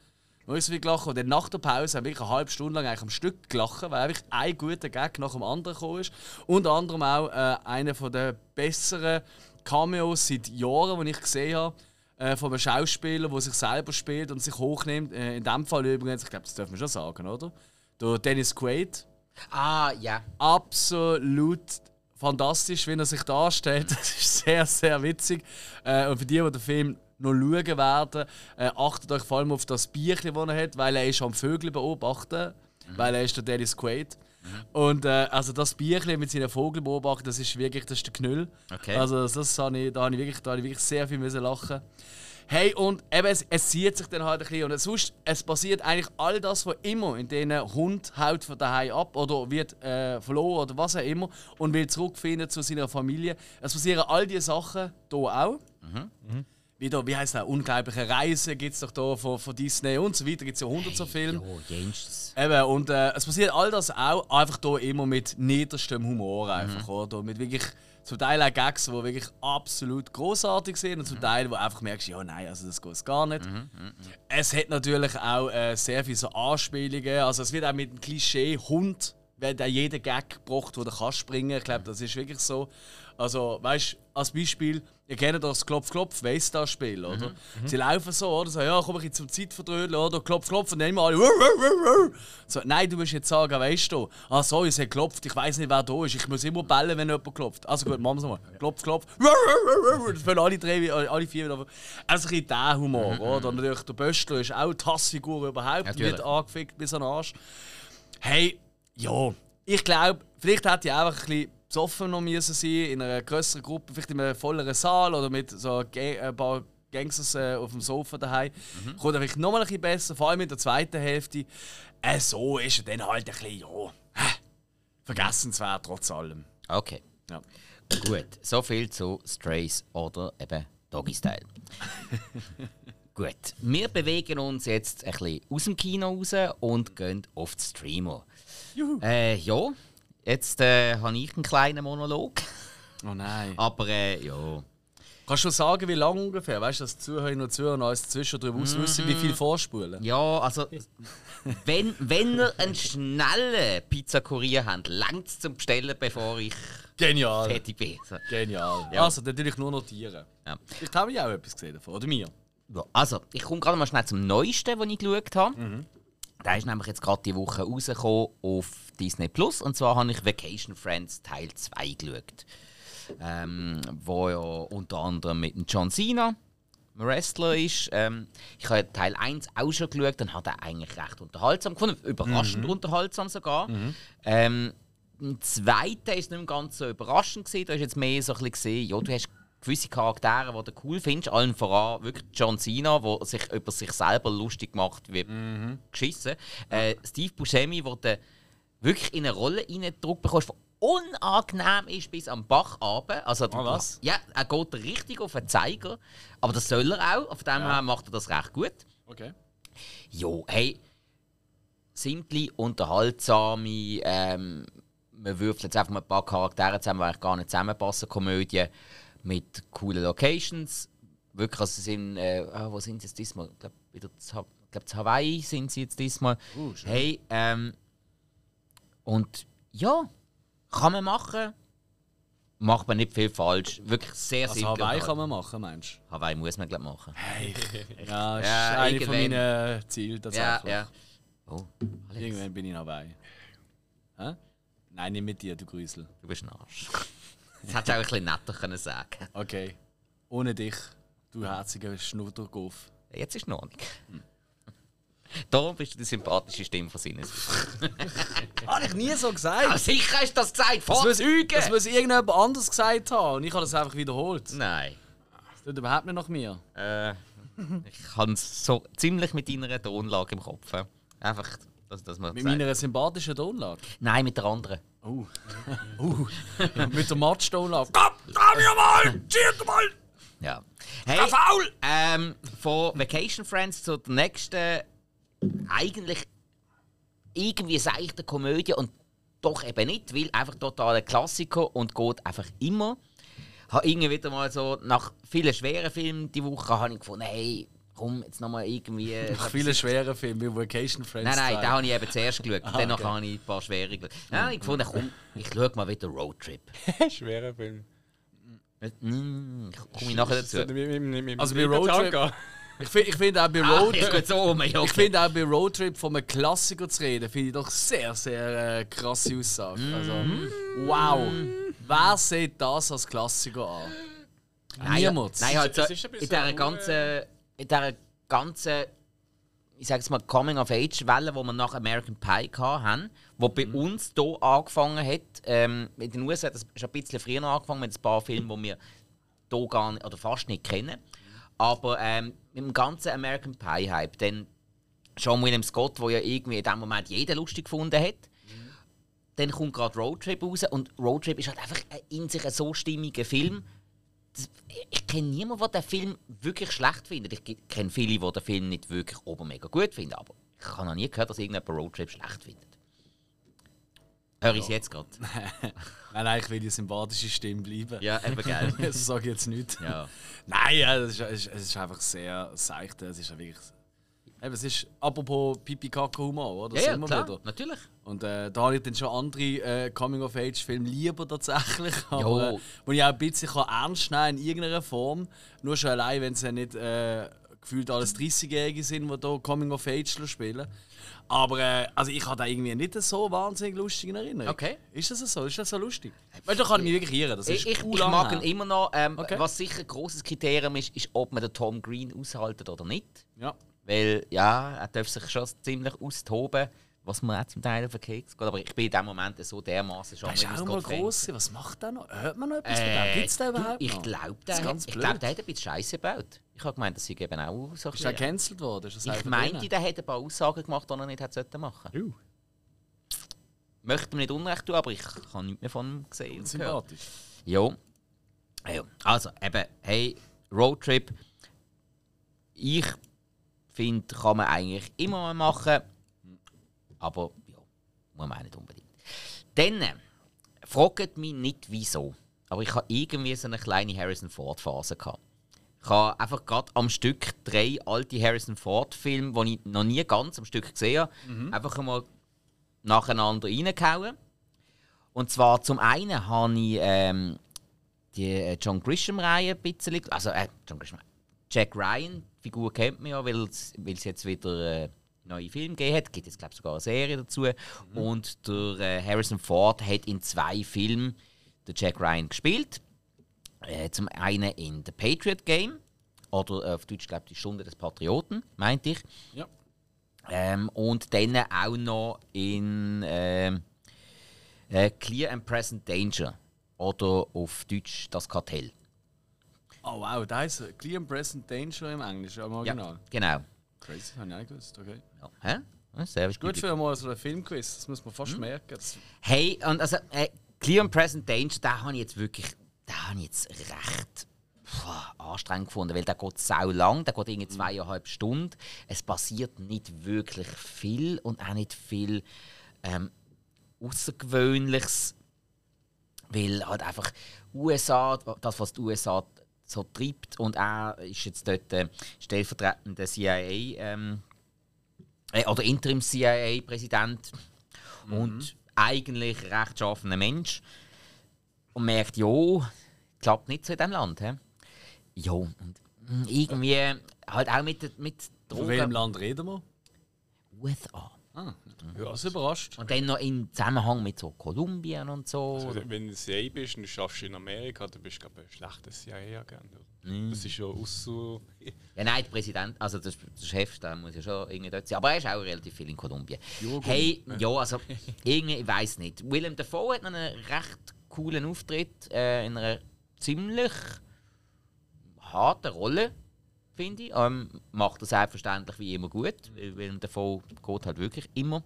Noch ist so viel gelacht und dann nach der Pause wir wirklich eine halbe Stunde lang eigentlich am Stück gelacht, weil einfach ein guter Gag nach dem anderen gekommen ist. Unter anderem auch äh, einer der besseren Cameos seit Jahren, die ich gesehen habe, äh, von einem Schauspieler, der sich selber spielt und sich hochnimmt. Äh, in dem Fall übrigens, ich glaube, das dürfen wir schon sagen, oder? Der Dennis Quaid. Ah, ja. Absolut fantastisch, wie er sich darstellt. Das ist sehr, sehr witzig. Äh, und für die, die den Film noch schauen werden, äh, achtet euch vor allem auf das Bierchen, das er hat, weil er ist am Vögel beobachten, mhm. weil er ist der Dennis Quaid. Und äh, also das Bierchen mit seinen Vogel beobachten, das ist wirklich das ist der Knüll. Okay. Also das habe ich, da habe ich wirklich, da habe ich wirklich sehr viel müssen lachen. Hey, und eben, es, es zieht sich dann halt ein bisschen. Und sonst, es passiert eigentlich all das, was immer in diesen Hund haut von daheim ab oder wird äh, verloren oder was auch immer und will zurückfinden zu seiner Familie. Es passieren all diese Sachen hier auch. Mhm. Mhm wieder, wie heißt das, unglaubliche Reise gibt es doch da von, von Disney und so weiter, gibt es ja hunderte so Filme. Ja, Eben, und äh, es passiert all das auch einfach hier immer mit niederstem Humor einfach, mhm. oder? Mit wirklich zum Teil auch Gags, die wirklich absolut großartig sind und zum mhm. Teil, wo einfach merkst, ja nein, also das geht gar nicht. Mhm, mhm, mhm. Es hat natürlich auch äh, sehr viele so Anspielungen, also es wird auch mit dem Klischee Hund wird auch jeder Gag gebracht, den du kannst springen. Ich glaube, das ist wirklich so. Also, weißt du, als Beispiel, ihr kennt das Klopf-Klopf, weiss das Spiel, oder? Mhm. Sie laufen so, oder? So, ja, komm ich zum Zeitverdrödeln, oder? Klopf, Klopf, und dann immer alle. So, nein, du musst jetzt sagen, weißt du? Ah, sorry, es hat geklopft, ich weiß nicht, wer da ist. Ich muss immer bellen, wenn jemand klopft. Also gut, machen wir es mal. Klopf, Klopf. Das wollen alle drei, alle vier wieder. Also ein bisschen der Humor, oder? Und natürlich der Böstler ist auch die Hassfigur überhaupt, ja, wird angefickt bis an den Arsch. Hey, ja, ich glaube, vielleicht hätte ich einfach ein bisschen besoffen noch müssen sein in einer größeren Gruppe, vielleicht in einem volleren Saal oder mit so ein paar Gangsters äh, auf dem Sofa daheim. Mhm. Kommt vielleicht noch mal ein bisschen besser, vor allem in der zweiten Hälfte. Äh, so ist er dann halt ein bisschen, ja, äh, vergessenswert trotz allem. Okay. Ja. Gut, so viel zu Strays oder eben Doggy Style. Gut, wir bewegen uns jetzt ein bisschen aus dem Kino raus und gehen auf den Streamer. Juhu. Äh, ja, jetzt äh, habe ich einen kleinen Monolog. Oh nein. Aber äh, ja. Kannst du sagen, wie lange ungefähr? Weißt du, dass die Zuhörer und Zuhörer noch zwischendurch mm -hmm. wissen, wie viel vorspulen? Ja, also, wenn, wenn ihr einen schnellen Pizzakurier habt, längt es zum Bestellen, bevor ich Genial. fertig bin. So. Genial. Ja. Also, dann natürlich nur notieren. Ja. Ich habe ja auch etwas gesehen davon, oder mir? Ja, also, ich komme gerade mal schnell zum Neuesten, den ich geschaut habe. Mhm. Der ist nämlich jetzt gerade die Woche rausgekommen auf Disney Plus. Und zwar habe ich Vacation Friends Teil 2 geschaut. Ähm, wo ja unter anderem mit John Cena ein Wrestler ist. Ähm, ich habe Teil 1 auch schon geschaut und hat er eigentlich recht unterhaltsam gefunden. Überraschend mhm. unterhaltsam sogar. Mhm. Ähm, im zweiten ist es nicht ganz so überraschend. Gewesen. Da ist jetzt mehr so ein bisschen gesehen, ja, du hast gewisse Charaktere, die du cool findest. Allen voran wirklich John Cena, der sich über sich selber lustig macht, wie mhm. geschissen. Äh, Steve Buscemi, der du wirklich in eine Rolle reingedrückt bekommst, die unangenehm ist bis am Bach runter. Also, oh, was? Ja, er geht richtig auf den Zeiger. Aber das soll er auch. Auf dem ja. her macht er das recht gut. Okay. Jo, hey. Simple, unterhaltsame, ähm, man würfelt jetzt einfach mal ein paar Charaktere zusammen, die eigentlich gar nicht zusammenpassen, Komödie mit coolen Locations. Wirklich, also sind, äh, oh, wo sind sie jetzt diesmal? Ich glaube, wieder zu, glaub, zu Hawaii sind sie jetzt diesmal. Uh, hey, ähm, und ja, kann man machen. Macht man nicht viel falsch. Wirklich sehr, also Hawaii kann man machen, meinst du? Hawaii muss man, glaube machen. Hey, ja, das ja, ist eine von meinen Zielen tatsächlich. Ja, ja. Oh, Irgendwann bin ich in Hawaii. Hä? Nein, nicht mit dir, du Grüsel. Du bist ein Arsch. Das hättest du auch ein bisschen netter können sagen Okay. Ohne dich, du herziger Schnuddergolf. Jetzt ist noch nicht. Hm. Darum bist du die sympathische Stimme von Sinnes. Habe ich nie so gesagt. Ah, sicher hast du das gesagt, Das vor muss, Zeugen! das muss irgendjemand anders gesagt haben und ich habe das einfach wiederholt. Das Nein. tut überhaupt nicht nach mir. Äh, ich habe es so ziemlich mit deiner Tonlage im Kopf. Einfach, dass man Mit meiner sympathischen Tonlage. Nein, mit der anderen. Oh. uh. Mit der Matsch-Tonlage. Komm, komm hier mal! Schiert mal! Ja. Hey, faul! ähm, von Vacation Friends zur nächsten, eigentlich irgendwie seichte Komödie und doch eben nicht, weil einfach totaler Klassiker und geht einfach immer. Habe irgendwie wieder mal so, nach vielen schweren Filmen die Woche, habe ich gefunden, hey, komm, jetzt nochmal irgendwie... Nach vielen schweren Filmen Vacation Friends. Nein, nein, 2. den habe ich eben zuerst geschaut. Ah, Danach okay. habe ich ein paar schwere geschaut. Nein, ich gefunden, komm, ich schaue mal wieder Roadtrip. Schwerer Film. Mm, komme ich nachher dazu. Also bei Roadtrip- Ich finde ich find auch bei Ah, Road ich um, finde auch bei Roadtrip von einem Klassiker zu reden, finde ich doch sehr, sehr äh, krasse Aussage. Also, wow! Wer sieht das als Klassiker an? Nein, Niemand. Nein, halt so, in dieser ganzen, in dieser ganzen, ich sage es mal, Coming-of-Age-Welle, die wir nach American Pie hatten, die bei uns hier angefangen hat. Ähm, in den USA hat das schon ein bisschen früher angefangen mit ein paar Filmen, die wir hier gar nicht, oder fast nicht kennen. Aber ähm, mit dem ganzen American Pie-Hype, dann Sean William Scott, der ja irgendwie in dem Moment jeder lustig gefunden hat. Dann kommt gerade Roadtrip raus und Roadtrip ist halt einfach ein in sich ein so stimmiger Film. Ich kenne niemanden, der den Film wirklich schlecht findet. Ich kenne viele, die den Film nicht wirklich ober mega gut finden, aber ich habe noch nie gehört, dass irgendjemand Roadtrip schlecht findet. Höre ich es jetzt gerade? Nein, nein, ich will die sympathische Stimme bleiben. Ja, eben geil. Das sage ich jetzt nicht. ja. Nein, ja, es, ist, es, ist, es ist einfach sehr seicht. Es ist ja wirklich. Eben, es ist apropos pipi kacke humor oder? Ja, Das ja, sind wir klar, wieder. natürlich. Und äh, da habe ich dann schon andere äh, Coming-of-Age-Filme lieber tatsächlich. Jo. Aber, äh, wo ich auch ein bisschen kann ernst nehmen in irgendeiner Form. Nur schon allein, wenn es ja nicht äh, gefühlt alles 30-Jährige sind, die hier Coming-of-Age spielen. Aber äh, also ich habe da irgendwie nicht so wahnsinnig lustig in Erinnerung. Okay. Ist das so? Ist das so lustig? Weil da kann ich mich wirklich irren. Das ist Ich, cool ich mag ihn immer noch. Ähm, Okay. Was sicher ein grosses Kriterium ist, ist, ob man den Tom Green aushaltet oder nicht. Ja. Weil, ja, er darf sich schon ziemlich austoben, was man auch zum Teil auf den Keks geht. Aber ich bin in dem Moment so dermaßen schon Er ist auch mal groß. Was macht er noch? Hört man noch etwas Äh, von dem? Gibt es du, überhaupt ich noch? glaube, Das der, ich blöd. glaub, der hat ein bisschen Scheiße gebaut. Ich habe gemeint, das sei eben auch so ein Ist er bisschen- gecancelt worden? Ist das Ich meinte, der hätte ein paar Aussagen gemacht, die er nicht hätte machen sollten. Uh, Möchte mir nicht unrecht tun, aber ich habe nichts mehr von ihm gesehen. und gehört. sympathisch. Jo. ja. Also, eben, hey, Roadtrip. Ich finde, kann man eigentlich immer mal machen. Aber ja, muss man auch nicht unbedingt. Dann äh, fragt mich nicht wieso. Aber ich habe irgendwie so eine kleine Harrison Ford-Phase gehabt. Ich habe einfach gerade am Stück drei alte Harrison Ford-Filme, die ich noch nie ganz am Stück gesehen habe, einfach einmal nacheinander reingehauen. Und zwar zum einen habe ich ähm, die äh, John Grisham-Reihe ein bisschen. Also, äh, John Grisham. Jack Ryan, die Figur kennt man ja, weil es jetzt wieder äh, neue Filme gegeben hat. Gibt jetzt, glaube ich, sogar eine Serie dazu. Und der äh, Harrison Ford hat in zwei Filmen den Jack Ryan gespielt. Äh, zum einen in The Patriot Game. Oder äh, auf Deutsch, glaube ich, die Stunde des Patrioten, meinte ich. Ja. Ähm, und dann auch noch in ähm, äh, Clear and Present Danger. Oder auf Deutsch das Kartell. Oh wow, da ist Clear and Present Danger im Englischen, im Original. genau. Crazy, habe ich nicht gewusst. Okay. Ja. Hä? Ja, Sehr Gut für mal so einen Filmquiz, das muss man fast merken. Das, Hey, und also äh, Clear and Present Danger, da habe ich jetzt wirklich, da habe ich jetzt recht pff, anstrengend gefunden, weil der geht sau lang, der geht irgendwie zweieinhalb Stunden. Es passiert nicht wirklich viel und auch nicht viel ähm, Außergewöhnliches, weil halt einfach USA, das was die USA so treibt und er ist jetzt dort äh, stellvertretender CIA ähm, äh, oder Interim CIA-Präsident und eigentlich rechtschaffener Mensch und merkt, jo, klappt nicht so in diesem Land. He? Jo, und mm, irgendwie halt auch mit, mit von welchem Drogen. Land reden wir? USA. Ah, ja, das überrascht. Und dann noch im Zusammenhang mit so Kolumbien und so. Also, wenn du CIA bist und du schaffst in Amerika, dann bist du glaube ich ein schlechtes CIA-Agent. Das ist ja aus so. Ja, nein, der Präsident, also der, der Chef, der muss ja schon irgendwie dort sein. Aber er ist auch relativ viel in Kolumbien. Hey, ja, also irgendwie, ich weiß nicht. Willem Dafoe hat noch einen recht coolen Auftritt äh, in einer ziemlich harten Rolle, finde ich. Ähm, macht er selbstverständlich wie immer gut, weil Willem Dafoe geht halt wirklich immer.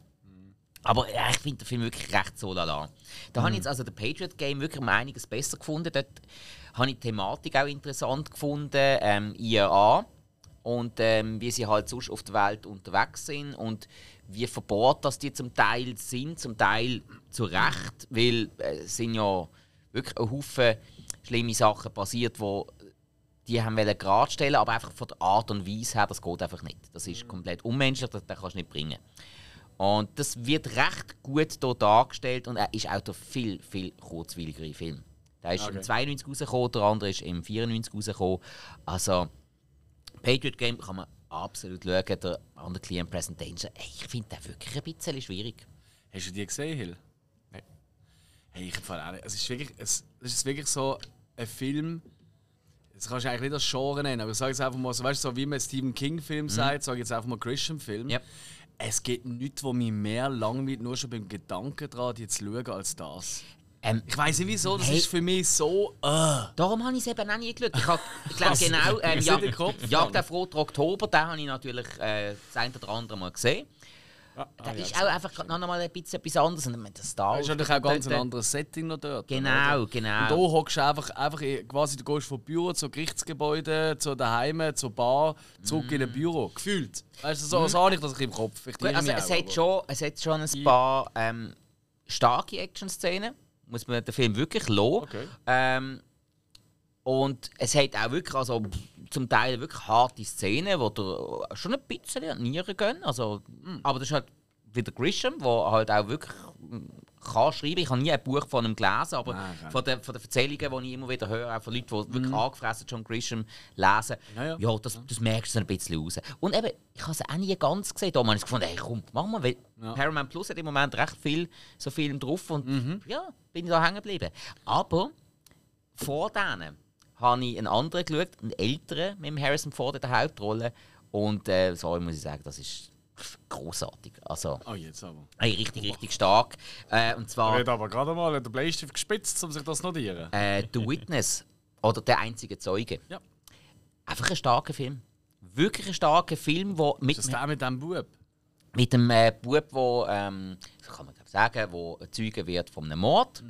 Aber ja, ich finde den Film wirklich recht so lala. Da habe ich jetzt also den Patriot Game wirklich um einiges besser gefunden. Dort habe ich die Thematik auch interessant gefunden, ähm, IRA und ähm, wie sie halt sonst auf der Welt unterwegs sind und wie verbohrt das die zum Teil sind, zum Teil zu Recht, weil äh, es sind ja wirklich ein Haufen schlimme Sachen passiert, wo die haben wollen gerade stellen, aber einfach von der Art und Weise her, das geht einfach nicht. Das ist komplett unmenschlich, das, das kannst du nicht bringen. Und das wird recht gut hier dargestellt und er ist auch der viel, viel kurzwilligere Film. Der ist Okay. im 92 rausgekommen, der andere ist im 94 rausgekommen. Also, Patriot Game kann man absolut schauen. Der andere Client Presentation, ey, ich finde den wirklich ein bisschen schwierig. Hast du die gesehen, Hill? Nein. Hey, ich empfehle auch nicht. Es ist wirklich, es, es ist wirklich so ein Film. Das kannst du eigentlich nicht als Genre nennen, aber ich sage jetzt einfach mal so, weißt du, so wie man Stephen King-Film sagt, sage ich jetzt einfach mal Christian-Film. Ja. Es gibt nichts, was mich mehr langweilt, nur schon beim Gedanken daran, die zu schauen, als das. Ähm, Ich weiß nicht wieso, das Hey. ist für mich so. Äh. Darum habe ich es eben auch nie geschaut. Ich, hab- ich glaube genau, ähm, Jagd gefahren? auf Roter Oktober, den habe ich natürlich äh, das eine oder andere Mal gesehen. Der ist auch einfach noch mal ein bisschen etwas anderes. Und das Das ist natürlich auch ganz ein dort- anderes Setting noch dort. Genau, oder? genau. Und da hockst du einfach, einfach in- quasi, du gehst vom Büro zu Gerichtsgebäude, zu daheim, zur Bar, zurück in ein Büro. Gefühlt. Weißt du, so, so habe ich das im Kopf. Ich Mm. Gut, also es, auch, hat aber- schon, es hat schon ein paar ähm, starke Action-Szenen. Muss man den Film wirklich loben. Okay. Ähm, und es hat auch wirklich, also zum Teil wirklich harte Szenen, wo der schon ein bisschen an Nieren gehen. Also, Hm. Aber das ist halt wieder Grisham, der halt auch wirklich mm, kann schreiben. Ich habe nie ein Buch von ihm gelesen, aber nein. von den, von den Erzählungen, die ich immer wieder höre, auch von Leuten, die wirklich angefressen John Grisham lesen, Mhm. Ja, ja, ja. das, das merkst du so ein bisschen raus. Und eben, ich habe es auch nie ganz gesehen. Da habe ich gefunden, hey, komm, machen wir, weil Ja. Paramount Plus hat im Moment recht viel so Film drauf und Mhm. ja, bin ich da hängen geblieben. Aber vor denen habe ich einen anderen geschaut, einen älteren, mit dem Harrison Ford in der Hauptrolle. Und äh, sorry, muss ich sagen, das ist großartig. Also, Oh, jetzt aber. hey, richtig, richtig stark. Äh, und Er zwar hat aber gerade mal den Bleistift gespitzt, um sich das zu notieren. äh, The Witness oder Der einzige Zeuge. Ja. Einfach ein starker Film. Wirklich ein starker Film, wo mit, Ist das der mit dem Bub? mit dem äh, Bub, wo, ähm, kann man sagen, wo Zeuge wird von einem Mord.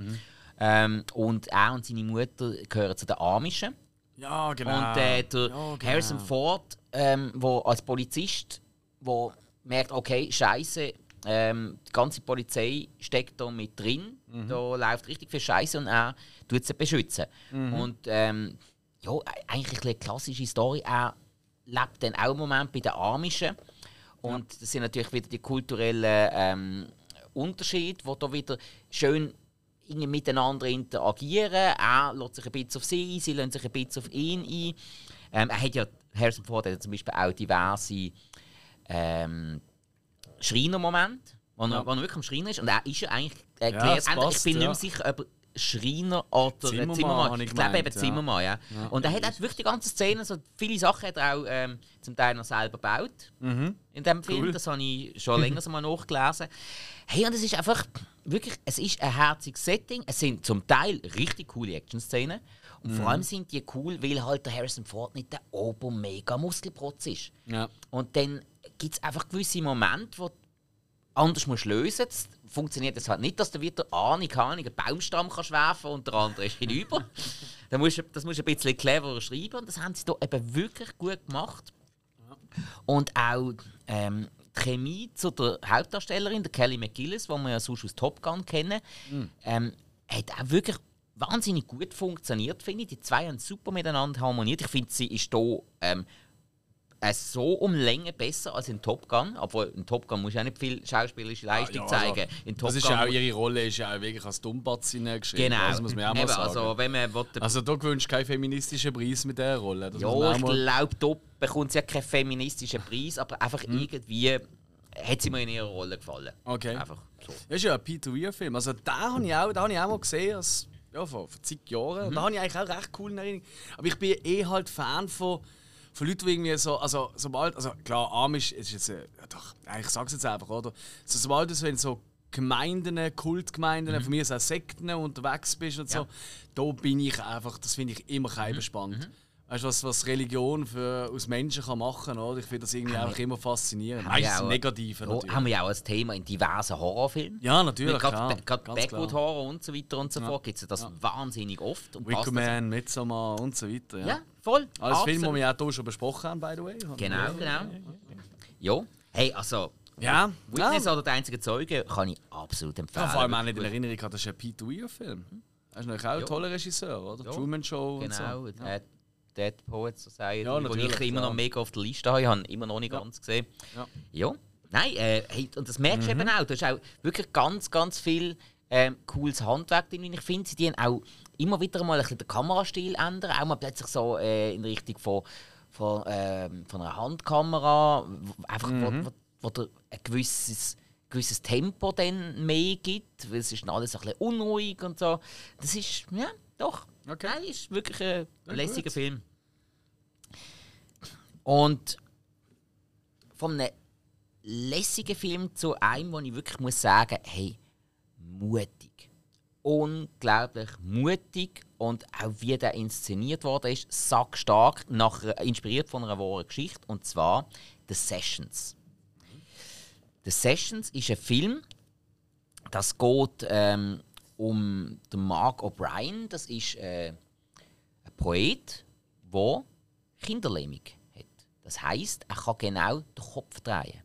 Ähm, und er und seine Mutter gehören zu den Amischen. Ja, genau. Und äh, der Ja, genau. Harrison Ford, ähm, wo als Polizist, wo merkt, okay, Scheiße, ähm, die ganze Polizei steckt da mit drin, Mhm. da läuft richtig viel Scheiße und er tut sie beschützen. Mhm. Und ähm, ja, eigentlich eine klassische Story. Er lebt dann auch im Moment bei den Amischen. Und das sind natürlich wieder die kulturellen ähm, Unterschiede, die da wieder schön irgendwie miteinander interagieren. Er lässt sich ein bisschen auf sie ein, sie lassen sich ein bisschen auf ihn ein. Ähm, er hat ja, Harrison Ford hat ja zum Beispiel auch diverse ähm, Schreinermomente, wo, er, Ja. wo er wirklich am Schreiner ist. Und er ist ja eigentlich äh, Ja, passt, ich bin nicht ja. mehr sicher, ob er Schreiner oder Zimmermann, Zimmermann. ich Ich glaube eben ja. Zimmermann, ja. Und er hat auch wirklich die ganze Szene, so viele Sachen hat er auch ähm, zum Teil noch selber gebaut Mhm. in dem Film. Cool. Das habe ich schon länger so mal nachgelesen. Hey, und es ist einfach wirklich, es ist ein herziges Setting. Es sind zum Teil richtig coole Action-Szenen. Und vor allem sind die cool, weil halt der Harrison Ford nicht der Ober-Mega-Muskelprotz ist. Ja. Und dann gibt es einfach gewisse Momente, wo du anders musst lösen musst. Funktioniert das halt nicht, dass du wieder Ahnung, Ahnung, einen Baumstamm kannst werfen und der andere ist hinüber. da musst du, das musst du ein bisschen cleverer schreiben und das haben sie da eben wirklich gut gemacht. Und auch ähm, Chemie zu der Hauptdarstellerin, der Kelly McGillis, die wir ja sonst aus Top Gun kennen, ähm, hat auch wirklich wahnsinnig gut funktioniert, finde ich. Die zwei haben super miteinander harmoniert. Ich finde, sie ist hier ähm, äh, so um Länge besser als in Top Gun. Obwohl, in Top Gun muss ja nicht viel schauspielerische Leistung Ja, also, zeigen. In Top Das ist Gun ja auch ihre Rolle, ist ja auch wirklich als Dummbatzine geschrieben. Genau. Das muss man ja auch mal Eben, sagen. also, wenn man will, Also, du gewünscht keinen feministischen Preis mit dieser Rolle. Das Ja, ich glaube, da bekommt sie ja keinen feministischen Preis, aber einfach Mhm. irgendwie hat sie mir in ihrer Rolle gefallen. Okay. Einfach so. Das ist ja ein Peter Weir-Film. Also, den habe ich, auch- den habe ich auch mal gesehen, als, ja, vor, vor zig Jahren. Und Da habe ich eigentlich auch recht cool in Erinnerung. Aber ich bin eh halt Fan von, von Leuten, die irgendwie so. Also, sobald. Also, klar, Amish ist jetzt. Äh, ja, doch, ich sag's jetzt einfach, oder? So, sobald du so in so Gemeinden, Kultgemeinden, von mir aus auch Sekten unterwegs bist und so, Ja. da bin ich einfach. Das finde ich immer kein spannend. Weißt du, was, was Religion für, aus Menschen kann machen kann? Ich finde das irgendwie einfach immer faszinierend. Haben wir Meistens Ja, natürlich. haben wir ja auch als Thema in diversen Horrorfilmen. Ja, natürlich. Gerade Backwood klar. Horror und so weiter und so fort gibt es ja das wahnsinnig oft. Und passt das- Wickerman, Midsommar und so weiter. Ja. Ja, voll. Alles Filme, die wir auch hier schon besprochen haben, by the way. Genau, genau. Ja. Hey, also, Ja, Witness ja. oder der einzige Zeuge kann ich absolut empfehlen. ja vor allem auch nicht in Erinnerung das ist ein Peter Weir-Film. Er ist natürlich auch ein Ja. toller Regisseur, oder? Ja. Truman Show Genau, und so. Dead, Dead Poets Society, Ja, wo ich immer noch mega auf der Liste habe. Ich habe immer noch nicht ganz gesehen. Ja. Nein, äh, hey, und das merkst du Mhm. eben auch. Du hast auch wirklich ganz, ganz viel ähm, cooles Handwerk drin. Ich finde, sie die auch immer wieder mal ein bisschen den Kamerastil ändern. Auch mal plötzlich so äh, in Richtung von, von, ähm, von einer Handkamera. Einfach, Mhm. wo, wo, wo ein gewisses, gewisses Tempo dann mehr gibt. Weil es ist dann alles ein bisschen unruhig und so. Das ist, ja, doch. Okay. Nein, ist wirklich ein Ja, lässiger gut. Film. Und von einem lässigen Film zu einem, wo ich wirklich muss sagen, hey, mutig. Unglaublich mutig und auch wie der inszeniert worden ist, sackstark, nach, inspiriert von einer wahren Geschichte, und zwar The Sessions. The Sessions ist ein Film, das geht ähm, um den Mark O'Brien. Das ist äh, ein Poet, der Kinderlähmung hat. Das heißt, er kann genau den Kopf drehen.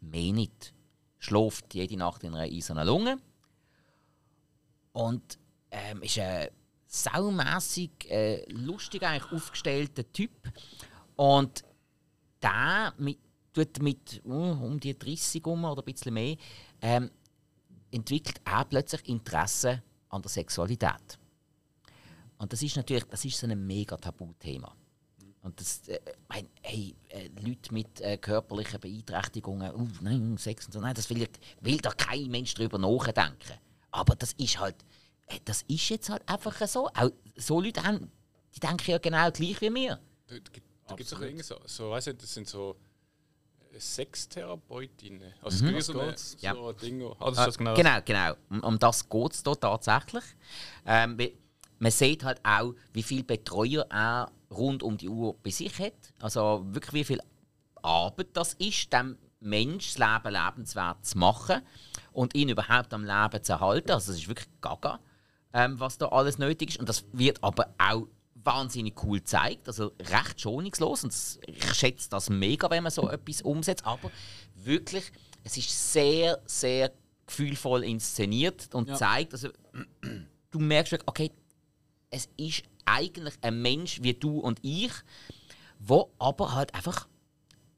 Mehr nicht. Schläft jede Nacht in einer eisernen Lunge. Und ähm, ist ein saumässig, äh, lustig eigentlich aufgestellter Typ. Und der mit, tut mit uh, um die 30 um oder ein bisschen mehr, ähm, entwickelt er plötzlich Interesse an der Sexualität. Und das ist natürlich das ist so ein mega Tabuthema. Und das, äh, mein, hey, äh, Leute mit äh, körperlichen Beeinträchtigungen, uh, nein, Sex und so, nein, das will, will da kein Mensch drüber nachdenken. Aber das ist halt, äh, das ist jetzt halt einfach so. Auch so Leute haben, die denken ja genau gleich wie wir. Da, da gibt es auch irgendwie so, so weißt du, das sind so Sextherapeutinnen. Also es gibt so, eine, geht's. so Ja. ein Ding. Ah, das ist das genau. Genau, genau. Um, um das geht es hier tatsächlich. Ähm, man sieht halt auch, wie viele Betreuer er rund um die Uhr bei sich hat. Also wirklich, wie viel Arbeit das ist, dem Mensch das Leben lebenswert zu machen und ihn überhaupt am Leben zu erhalten. Also es ist wirklich gaga, ähm, was da alles nötig ist. Und das wird aber auch wahnsinnig cool gezeigt, also recht schonungslos. Und ich schätze das mega, wenn man so etwas umsetzt. Aber wirklich, es ist sehr, sehr gefühlvoll inszeniert und Ja. zeigt, also du merkst wirklich, okay, es ist eigentlich ein Mensch wie du und ich, wo aber halt einfach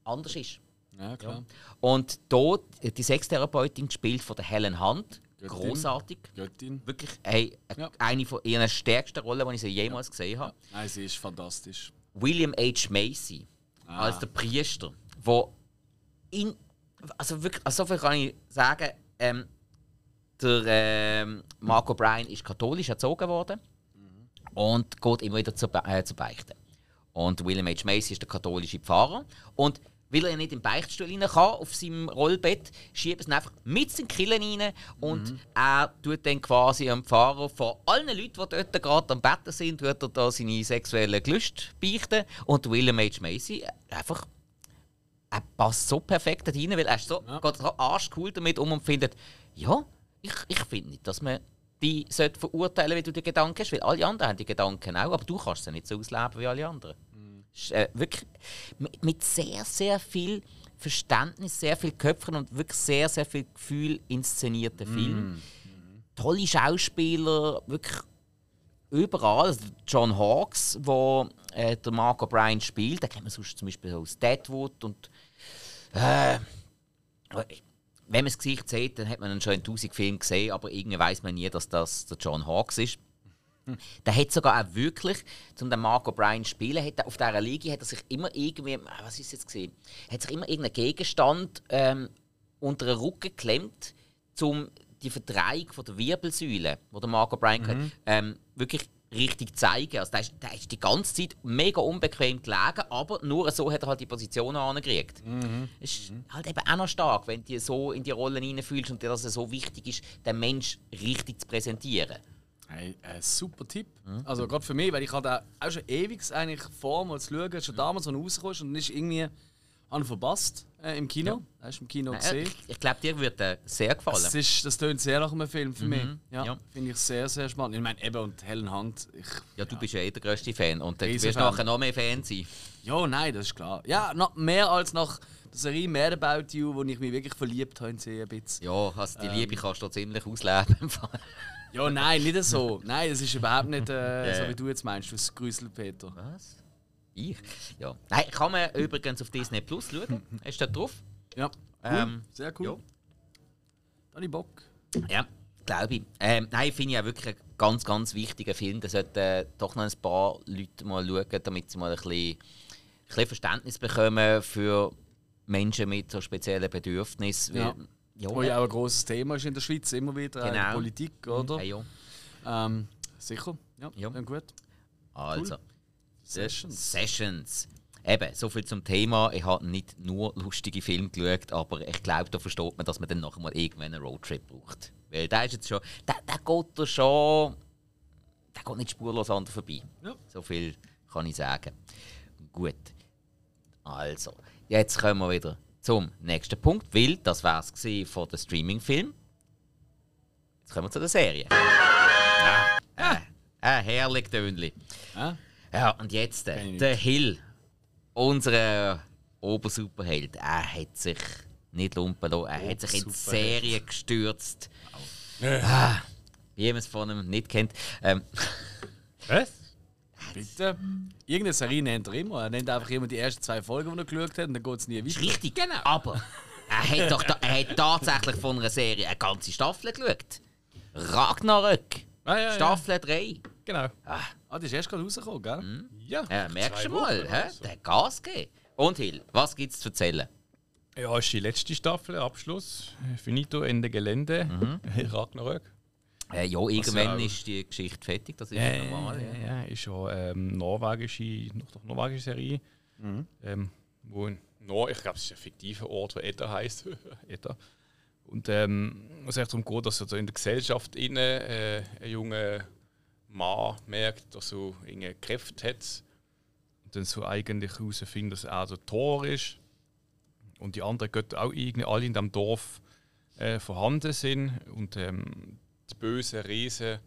anders ist. Ja, klar. Und dort die Sextherapeutin gespielt von der Helen Hunt, Göttin. großartig, Göttin. wirklich hey, Ja. eine von ihren stärksten Rollen, die ich sie jemals gesehen habe. Nein, sie ist fantastisch. William H. Macy Ah. als der Priester, wo in also wirklich, also so viel kann ich sagen, ähm, der ähm, Marco Bryan ist katholisch erzogen worden und geht immer wieder zur, Be äh, zur Beichte. Und William H. Macy ist der katholische Pfarrer und weil er nicht im Beichtstuhl rein kann, auf seinem Rollbett, schiebt ihn einfach mit in den Killen rein und er tut dann quasi am Pfarrer von allen Leuten, die dort gerade am Betten sind, tut er da seine sexuellen Gelüste beichten und William H. Macy äh, einfach er passt so perfekt da rein, weil er ist so, Ja. geht so arschcool damit um und findet, ja, ich, ich finde nicht, dass man die sollte verurteilen, wie du die Gedanken hast, weil alle anderen haben die Gedanken auch, aber du kannst sie nicht so ausleben wie alle anderen. Äh, wirklich mit, mit sehr, sehr viel Verständnis, sehr viel Köpfen und wirklich sehr, sehr viel Gefühl inszenierter Film. Tolle Schauspieler, wirklich überall. Also John Hawkes, wo äh, der Mark O'Brien spielt, den kennt man sonst zum Beispiel aus Deadwood und äh, wenn man das Gesicht sieht, dann hat man schon in tausend Filmen gesehen, aber irgendwie weiß man nie, dass das der John Hawkes ist. Der hat sogar auch wirklich, um den Mark O'Brien zu spielen, hat er auf dieser Liga hat er sich immer irgendwie, was ist jetzt gesehen, hat sich immer irgendeinen Gegenstand ähm, unter den Rücken geklemmt, um die Verdrehung von der Wirbelsäule, die der Marco Bryan hat, ähm, wirklich richtig zeigen. Also der, ist, der ist die ganze Zeit mega unbequem gelegen, aber nur so hat er halt die Position angekriegt. Es ist halt eben auch noch stark, wenn du so in die Rollen hineinfühlst und dir das so wichtig ist, den Mensch richtig zu präsentieren. Hey, ein super Tipp. Also gerade für mich, weil ich hatte auch schon ewig eigentlich vor, mal zu schauen, schon damals, als er ist und dann ist irgendwie an verpasst äh, im Kino. Ja. Hast du im Kino Nein, gesehen? ich ich glaube, dir würde der sehr gefallen. Das, ist, das tönt sehr nach einem Film für mich. Ja, Ja. Finde ich sehr, sehr spannend. Ich meine, eben und Helen Hunt. Ich, Ja, du bist ja eh der grösste Fan und du wirst nachher noch mehr Fan sein. ja, nein, das ist klar. Ja, noch mehr als nach der Serie Mad About You, wo ich mich wirklich verliebt habe in sie ein bisschen. Ja, also die Ähm. Liebe kannst du ziemlich ausleben. im Fall. Ja, nein, nicht so. Nein, das ist überhaupt nicht äh, so, wie du jetzt meinst, das Grüßel Peter. Was? Ich? Ja. Nein, kann man übrigens auf Disney Plus schauen. Ist da drauf? Ja, cool. Ähm, sehr cool. ja. Da habe ich Bock. Ja, glaube ich. Ähm, nein, finde ich auch wirklich einen ganz, ganz wichtigen Film. Da sollten äh, doch noch ein paar Leute mal schauen, damit sie mal ein bisschen, ein bisschen Verständnis bekommen für Menschen mit so speziellen Bedürfnissen. Ja. Weil- ja, Wo ja auch ein grosses Thema ist in der Schweiz, immer wieder. Der Genau. Politik, oder? ja, ja. Ähm, sicher. Ja, Ja. dann gut. Also. Sessions. Sessions. Eben, so viel zum Thema. Ich habe nicht nur lustige Filme geschaut, aber ich glaube, da versteht man, dass man dann nachher mal irgendwann einen Roadtrip braucht. Weil der ist jetzt schon. Der, der geht da schon. Der geht nicht spurlos an dir vorbei. Ja. So viel kann ich sagen. Gut. Also, jetzt kommen wir wieder zum nächsten Punkt, weil das war es von der Streaming-Film. Jetzt kommen wir zu der Serie. Ah, äh, äh, herrlich Tönli. Ja? Ja, und jetzt äh, der Hill, unser Obersuperheld, er hat sich nicht lumpen lassen, er hat sich in die. Serie gestürzt. Ah, wie man es von ihm nicht kennt. Ähm, Was? Bitte. Irgendeine Serie nennt er immer. Er nennt einfach immer die ersten zwei Folgen, die er geschaut hat, und dann geht es nie ist weiter. richtig, aber er hat, doch da, er hat tatsächlich von einer Serie eine ganze Staffel geschaut. Ragnarök, Ah, ja, Staffel 3. Ja, genau. Ah, die ist erst gerade rausgekommen, gell? Hm? Ja, Ja, merkst du mal, hä? so. der hat Gas gegeben. Und Hill, was gibt es zu erzählen? ja, ist die letzte Staffel, Abschluss. Finito, Ende Gelände. Ragnarök. Äh, ja, irgendwann auch- ist die Geschichte fertig, das ist Ja, ja normal. ja, ja, ist ja ähm, norwegische, noch doch norwegische Serie. Ähm, wo in Nor, ich glaube, es ist ein fiktiver Ort, der Edda heisst. Etwa. Und ähm, es echt darum geht, dass also in der Gesellschaft innen, äh, ein junger Mann merkt, dass er irgendeine Kräfte hat. Und dann so eigentlich herausfindet, dass er der Tor ist. Und die anderen Götter auch irgendwie alle in diesem Dorf äh, vorhanden sind. Und ähm, die bösen Riesen,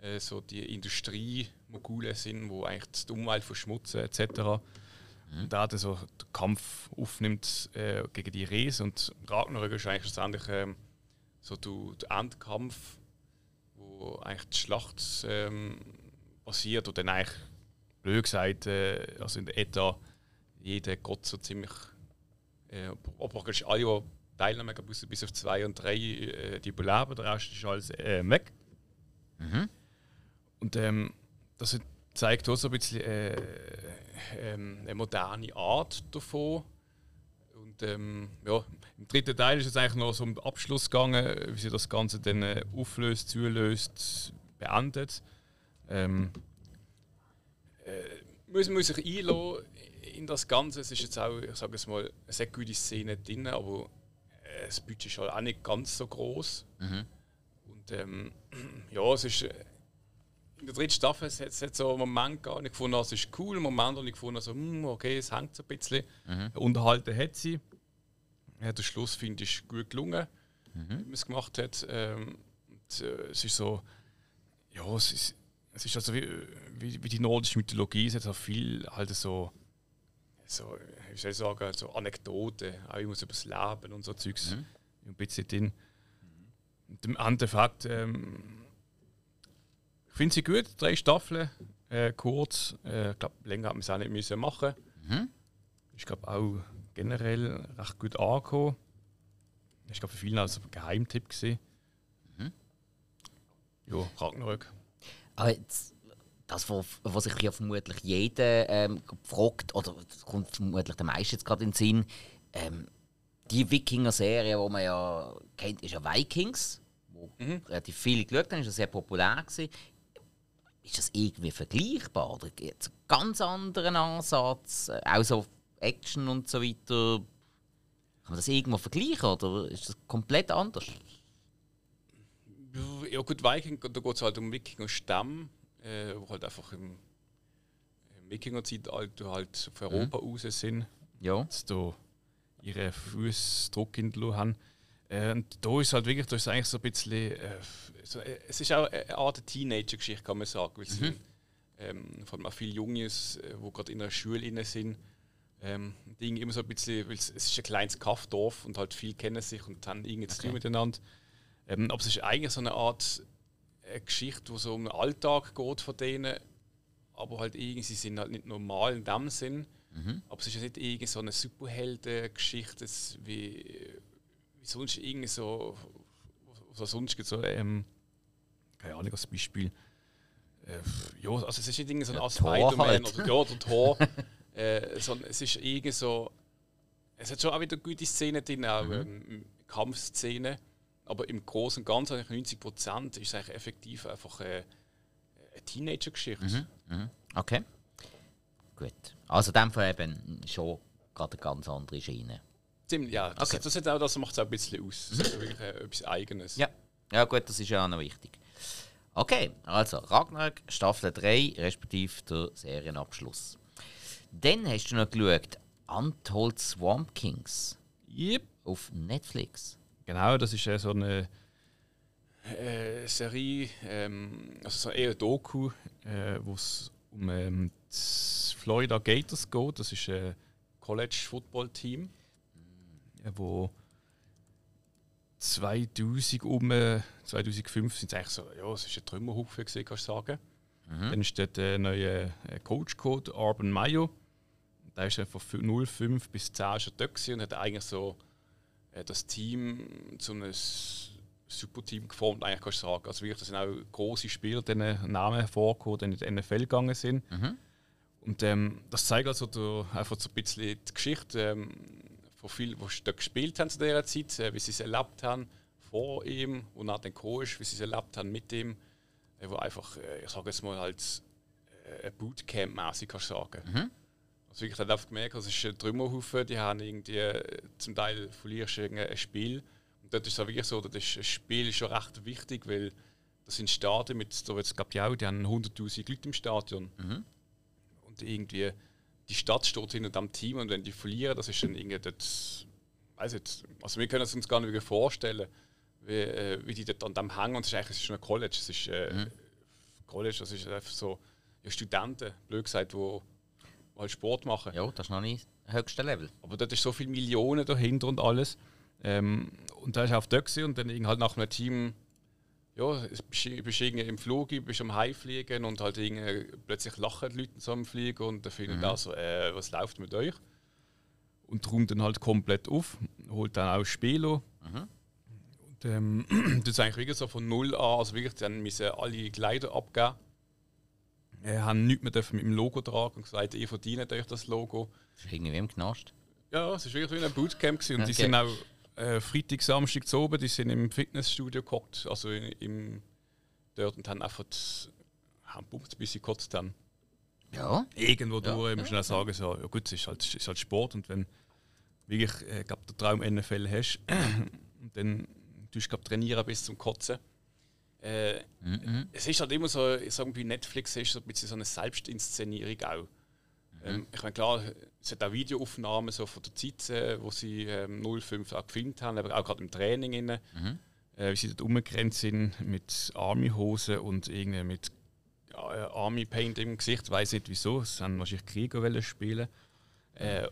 äh, so die Industriemogule sind, wo eigentlich die Umwelt verschmutzen etc. Und da dann so den Kampf aufnimmt äh, gegen die Riesen. Und Ragnarök ist eigentlich schlussendlich ähm, so der, Endkampf, wo eigentlich die Schlacht ähm, passiert und dann eigentlich blöd gesagt, äh, also in der Eta jeder Gott so ziemlich, äh, praktisch alle, glaub, bis, auf zwei und drei, äh, die überleben, der Rest ist alles äh, weg. Und ähm, das zeigt auch so ein bisschen äh, ähm, eine moderne Art davon. Und ähm, ja, im dritten Teil ist es eigentlich noch so um den Abschluss gegangen, wie sie das Ganze dann äh, auflöst, zulöst, beendet. Ähm, äh, muss man sich einlassen in das Ganze. Es ist jetzt auch, ich sage es mal, eine sehr gute Szene drin, aber das Budget ist halt auch nicht ganz so groß. Und ähm, ja, es ist. Äh, in der dritten Staffel es hat es so einen Moment und ich gefunden, es ist cool, einen Moment, und ich gefunden, so, hm, okay, es hängt so ein bisschen. Unterhalten hat sie. Ja, der Schluss finde ich gut gelungen, wie man es gemacht hat. Ähm, und, äh, es ist so, ja, es ist, es ist also wie, wie, wie die nordische Mythologie, es hat auch viel halt so, so wie soll ich sagen, so Anekdoten, auch immer so über das Leben und so Zeugs, ein bisschen drin. Und im Endeffekt, ähm, ich finde sie gut, drei Staffeln, äh, kurz. Äh, ich glaube, länger hat man es auch nicht müssen machen. Ich glaube auch generell recht gut angekommen. Ich glaube, für viele auch so ein Geheimtipp gesehen. Ja, Ragnarök. Aber jetzt, das, was, was sich ja vermutlich jeder ähm, fragt, oder das kommt vermutlich der meiste jetzt gerade in den Sinn, ähm, die Wikinger-Serie, die man ja kennt, ist ja Vikings, wo Mhm. relativ viele geschaut haben, ist ja sehr populär gewesen. Ist das irgendwie vergleichbar? Oder gibt es einen ganz anderen Ansatz? Äh, Auch so Action und so weiter. Kann man das irgendwo vergleichen oder ist das komplett anders? Ja gut, Viking, da geht es halt um Wikinger-Stamm, äh, wo halt einfach im, im Wikinger-Zeitalter halt auf Europa raus sind. Ja. jetzt da ihre Fußdruck in der haben. Äh, und da ist halt wirklich, da ist eigentlich so ein bisschen, äh, so, äh, es ist auch eine Art Teenager-Geschichte, kann man sagen. Weil es sind, ähm, vor allem auch viele Jungs, äh, die gerade in einer Schule inne sind. Ähm, irgendwie immer so ein bisschen, weil es, es ist ein kleines Kaffdorf und halt viele kennen sich und haben irgendwie zu tun Okay. miteinander. Ähm, aber es ist eigentlich so eine Art äh, Geschichte, wo so um den Alltag geht von denen, aber halt irgendwie, sie sind halt nicht normal in dem Sinn. Aber es ist ja nicht irgendwie so eine Superhelden-Geschichte, es wie, wie sonst irgendwie so, was sonst gibt, so, ähm, keine Ahnung, als Beispiel. Äh, ja, also es ist nicht irgendwie so ein Ja, Spider-Man halt. oder, ja, oder Tor. äh, sondern es ist irgendwie so, es hat schon auch wieder gute Szenen drin, auch ähm, Kampfszenen. Aber im Großen und Ganzen, eigentlich 90 Prozent, ist es eigentlich effektiv einfach äh, eine Teenager-Geschichte. Okay. Gut. Also in dem Fall eben schon gerade eine ganz andere Schiene. Ziemlich, ja, das, Okay. das, hat auch, das macht es auch ein bisschen aus. Das ist wirklich äh, etwas Eigenes. Ja. Ja gut, das ist ja auch noch wichtig. Okay, also Ragnarök Staffel 3, respektive der Serienabschluss. Dann hast du noch geschaut Untold Swamp Kings Yep. auf Netflix. Genau, das ist äh, so eine äh, Serie, ähm, also so eher Doku, äh, wo es um ähm, das Florida Gators geht. Das ist ein College-Football-Team, äh, wo 2000 um, äh, 2005 sind es eigentlich so, ja, es ist ein Trümmerhaufen gewesen, kannst du sagen. Dann ist dort ein neuer äh, Coach gekommen, der Urban Mayo. Der ist von 05 bis 10 schon dort und hat eigentlich so äh, das Team zu einem Superteam geformt, eigentlich kannst du sagen. Also wirklich, da sind auch große Spieler, denen Namen hervorgekommen, die in die NFL gegangen sind. Und ähm, das zeigt also der, einfach so ein bisschen die Geschichte ähm, von vielen, die dort gespielt haben zu dieser Zeit, äh, wie sie es erlebt haben vor ihm und nach dem Coach, wie sie es erlebt haben mit ihm, äh, wo einfach, äh, ich sage jetzt mal, halt äh, ein Bootcamp-mäßig kannst du sagen. Also wirklich, hat einfach gemerkt, das ist ein Trümmerhaufen, die haben irgendwie, äh, zum Teil verlierst du irgendein Spiel. Und dort ist es auch wirklich so, das ein Spiel ist schon recht wichtig, weil das sind Stadien mit, so jetzt gab ja auch, die haben 100'000 Leute im Stadion. Und irgendwie, die Stadt steht hinter dem Team und wenn die verlieren, das ist dann irgendwie dort, weiß nicht, also wir können es uns gar nicht vorstellen, wie, äh, wie die dort an dem hängen. Und es ist eigentlich es ist schon ein College, es ist äh, College, das ist einfach so ja, Studenten, blöd gesagt, die wo halt Sport machen. Ja, das ist noch nicht das höchste Level. Aber dort ist so viele Millionen dahinter und alles. Ähm, und da ist er auf dort und dann halt nach einem Team, ja, bist du im Flug, bist am Heimfliegen und halt plötzlich lachen die Leute so am Fliegen und dann finden mhm. so, äh, was läuft mit euch? Und räumt dann halt komplett auf, holt dann auch Spieler. Und ähm, das ist eigentlich wirklich so von null an, also wirklich, dann müssen alle Kleider abgeben. Äh, haben nichts mehr dürfen mit dem Logo tragen und gesagt, ihr verdient euch das Logo. Das ist irgendwie im Knast. Ja, es war wirklich wie ein Bootcamp. Gewesen. Und die Okay. sind auch äh, Freitag, Samstag zu oben, die sind im Fitnessstudio gehockt, also in, im, dort und haben einfach haben pumpt, bis sie gekotzt haben. Ja. Irgendwo durch, muss man auch sagen, so, ja gut, es ist halt, es ist halt Sport und wenn wirklich äh, glaub, der Traum NFL hast, und dann tust du glaub, trainieren bis zum Kotzen. Äh, Es ist halt immer so, ich sage bei Netflix ist so ein bisschen so eine Selbstinszenierung auch. Ähm, ich meine, klar, es hat auch Videoaufnahmen so von der Zeit, äh, wo sie ähm, 05 auch gefilmt haben, aber auch gerade im Training. Inne, äh, wie sie dort rumgerannt sind mit Army-Hosen und irgendwie mit äh, Army-Paint im Gesicht. weiß nicht wieso, sie haben wahrscheinlich Krieger spielen. Äh,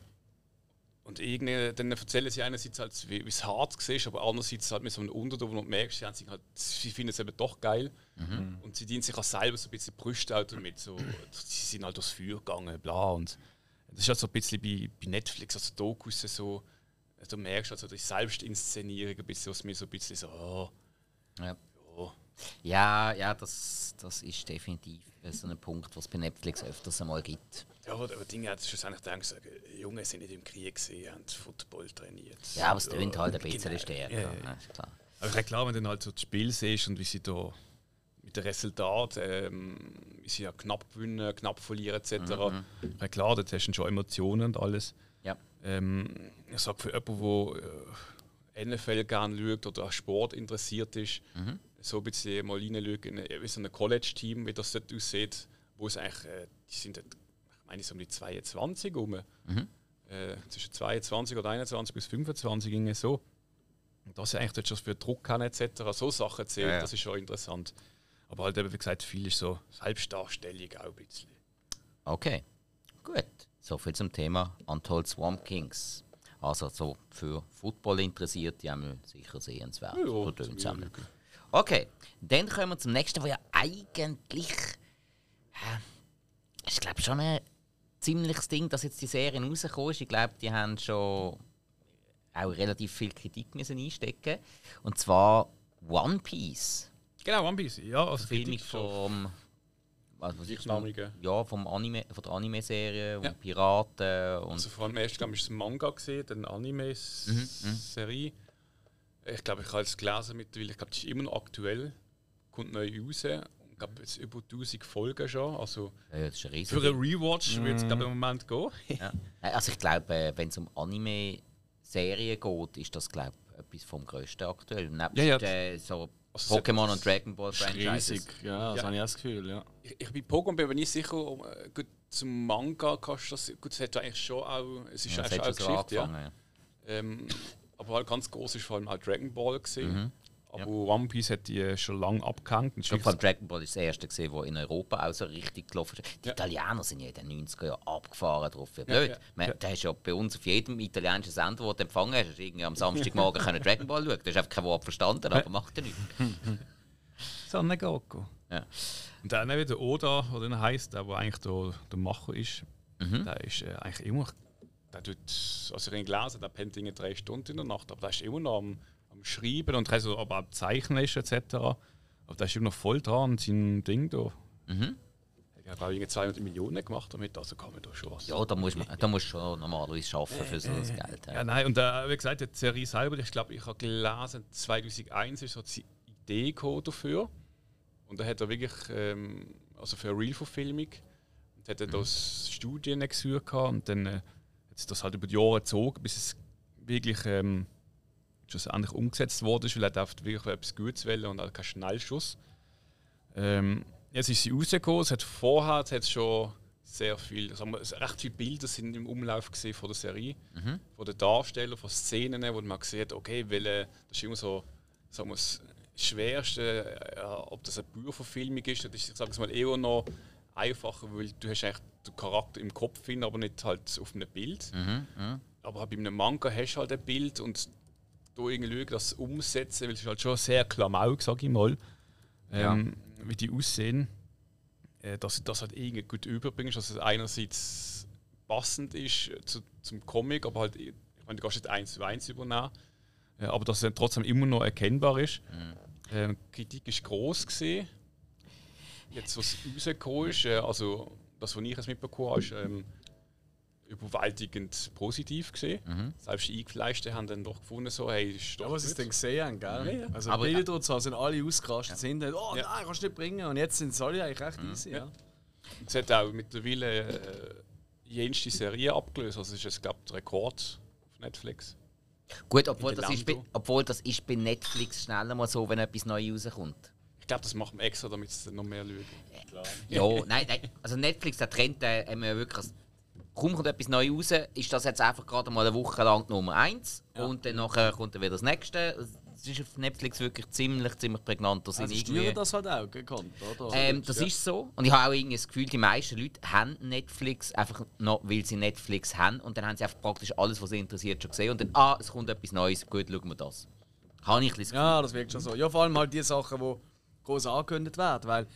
und irgendwie, dann erzählen sie einerseits halt, wie wie es hart war, aber andererseits halt mit so einem Unterton, wo du merkst, sie, haben sich halt, sie finden es eben doch geil. Und sie dienen sich auch selber so ein bisschen Brüste auch damit. So, sie sind halt durchs Feuer gegangen, bla. Und das ist halt so ein bisschen bei, bei Netflix, also Dokus so, du merkst also die Selbstinszenierung ein bisschen, was mir so ein bisschen so, oh, Ja. ja. Ja, ja, das, das ist definitiv so ein Punkt, was es bei Netflix öfters einmal gibt. Ja, aber das Ding hat schlussendlich gedacht, Junge sind nicht im Krieg gesehen, haben Football trainiert. Ja, aber es tönt halt ein bisschen stärker. Ja, ja. Ja, ist klar. Aber ich klar, wenn du dann halt so das Spiel siehst und wie sie da mit dem Resultat, ähm, wie sie ja knapp gewinnen, knapp verlieren etc. Mhm. Ja, klar, dort hast du schon Emotionen und alles. Ja. Ähm, ich sage für jemanden, der äh, NFL gerne schaut oder Sport interessiert ist, Mhm. So ein bisschen mal reinschauen in so ein College-Team, wie das dort aussieht, wo es eigentlich, äh, die sind dort, ich meine, so um die 22 rum. Mhm. Äh, zwischen 22 oder 21 bis 25 ging so. Und dass sie eigentlich dort schon für Druck haben etc. So Sachen zählt, Ja, ja. das ist schon interessant. Aber halt eben, wie gesagt, viel ist so Selbstdarstellung auch ein bisschen. Okay, gut. So viel zum Thema Untold Swamp Kings. Also so für Football interessiert, die haben wir sicher sehenswert. Ja, Okay, dann kommen wir zum nächsten, wo ja eigentlich. Äh, ich glaube schon ein ziemliches Ding, dass jetzt die Serie rausgekommen ist. Ich glaube, die haben schon auch relativ viel Kritik müssen einstecken. Und zwar One Piece. Genau, One Piece. Ja, also Verfilmung vom. Was, was ist. Ja, vom Anime, von der Anime-Serie und Ja. Piraten und Also vor allem erst ist es ein Manga gesehen, dann eine Anime-Serie. Ich glaube, ich habe es gelesen mittlerweile. Ich glaube, das ist immer noch aktuell. Kommt neu raus. Ich glaube, jetzt über 1000 Folgen schon. Also ja, das ist ein riesen für einen Rewatch wird es glaube ich, im Moment gehen. ja. Also ich glaube, äh, wenn es um Anime-Serien geht, ist das glaube ich etwas vom Größten aktuell. Nebst Ja, ja. äh, so Also es Pokémon und Dragon Ball Franchises. Riesig, ja, das Ja. habe ich auch das Gefühl, ja. Ich, ich bei Pokémon bin mir nicht sicher, um, äh, gut, zum Manga kannst du das. Gut, es hat eigentlich schon auch. Es ist Ja, das eigentlich hat schon so Geschichte, ja. Ja. Ähm, aber halt ganz groß ist vor allem auch Dragon Ball gesehen. Mhm. Aber One Piece hat die schon lange abgehängt. Ich glaube, Dragon Ball ist das erste gesehen, wo in Europa auch so richtig gelaufen ist. Die Ja. Italiener sind ja in den 90er Jahren abgefahren drauf. Wie blöd. ja, Man, Da hast du ja bei uns auf jedem italienischen Sender, den du empfangen hast, irgendwie am Samstagmorgen können Dragon Ball schauen. Du hast einfach kein Wort verstanden, aber macht ja nichts. Sonne Goku. Ja. Und dann eben der Oda, der dann heisst, der, der eigentlich der, der Macher ist, Mhm. der ist äh, eigentlich immer. Der tut, also ich habe gelesen, der pennt irgendwie drei Stunden in der Nacht, aber der ist immer noch am, am Schreiben und also, aber auch Zeichnen ist etc. Aber der ist immer noch voll dran an seinem Ding da. Mhm. Ich habe auch irgendwie 200 Millionen gemacht damit, also kann man da schon was. Ja, da musst du da musst du schon normalerweise arbeiten für so das Geld. Ja, Ja. nein, und äh, wie gesagt, die Serie selber, ich glaube, ich habe gelesen, 2001 ist so die Idee dafür. Und da hat er wirklich, ähm, also für eine Real-Verfilmung, und hat er das Studien gesucht und dann äh, sich das halt über die Jahre gezogen, bis es wirklich ähm, schlussendlich umgesetzt wurde, weil er hat oft wirklich etwas Gutes wollen und auch keinen Schnellschuss. Ähm, jetzt ist sie rausgekommen, es hat vorher es hat schon sehr viel, sagen wir, recht viele Bilder sind im Umlauf gesehen von der Serie, von den Darstellern, von Szenen, wo man gesehen hat, okay, welche, das ist immer so, sagen wir, das Schwerste, äh, ob das eine Bücherverfilmung ist, das ist, ich sage es mal, eher noch einfacher, weil du hast eigentlich den Charakter im Kopf hin, aber nicht halt auf einem Bild. Mhm, mhm. Aber halt bei einem Manga hast du halt ein Bild und da irgendwie das umsetzen, weil es ist halt schon sehr Klamauk, sag ich mal, ähm, wie die aussehen, äh, dass du das halt irgendwie gut überbringst, dass es einerseits passend ist zu, zum Comic, aber halt, ich meine, du kannst nicht eins zu eins übernehmen, äh, aber dass es dann trotzdem immer noch erkennbar ist. Ähm, die Kritik ist groß gesehen. Jetzt, was rausgekommen ist, äh, also das, was ich jetzt mitbekommen habe, ist ähm, überwältigend positiv gesehen. Mhm. Selbst die Eingefleischten haben dann doch gefunden, so, hey, ist Ja, doch was sie dann gesehen haben, gell? Ja, ja. Also Aber- Bilder und so sind alle ausgerastet, sind dann, oh Ja. nein, kannst du nicht bringen. Und jetzt sind es alle eigentlich recht easy, ja. Es hat auch mittlerweile äh, jenste Serie abgelöst. Also es ist jetzt, glaube ich, der Rekord auf Netflix. Gut, obwohl das, ist bei, obwohl das ist bei Netflix schneller mal so, wenn etwas Neues rauskommt. Ich glaube, das macht man extra, damit es noch mehr schauen. Ja, nein, nein. Also Netflix, der Trend, der haben wir ja wirklich. Kaum kommt etwas Neues raus, ist das jetzt einfach gerade mal eine Woche lang Nummer 1 und dann nachher kommt dann wieder das nächste. Es ist auf Netflix wirklich ziemlich, ziemlich prägnant. Da sind Also irgendwie, das halt auch gekonnt, oder? ähm, das ist so. Und ich habe auch irgendwie das Gefühl, die meisten Leute haben Netflix einfach noch, weil sie Netflix haben. Und dann haben sie einfach praktisch alles, was sie interessiert, schon gesehen. Und dann, ah, es kommt etwas Neues, gut, schauen wir das. Habe ich ein bisschen das Ja, das wirkt schon so. Ja, vor allem halt die Sachen, die groß angekündigt werden. Weil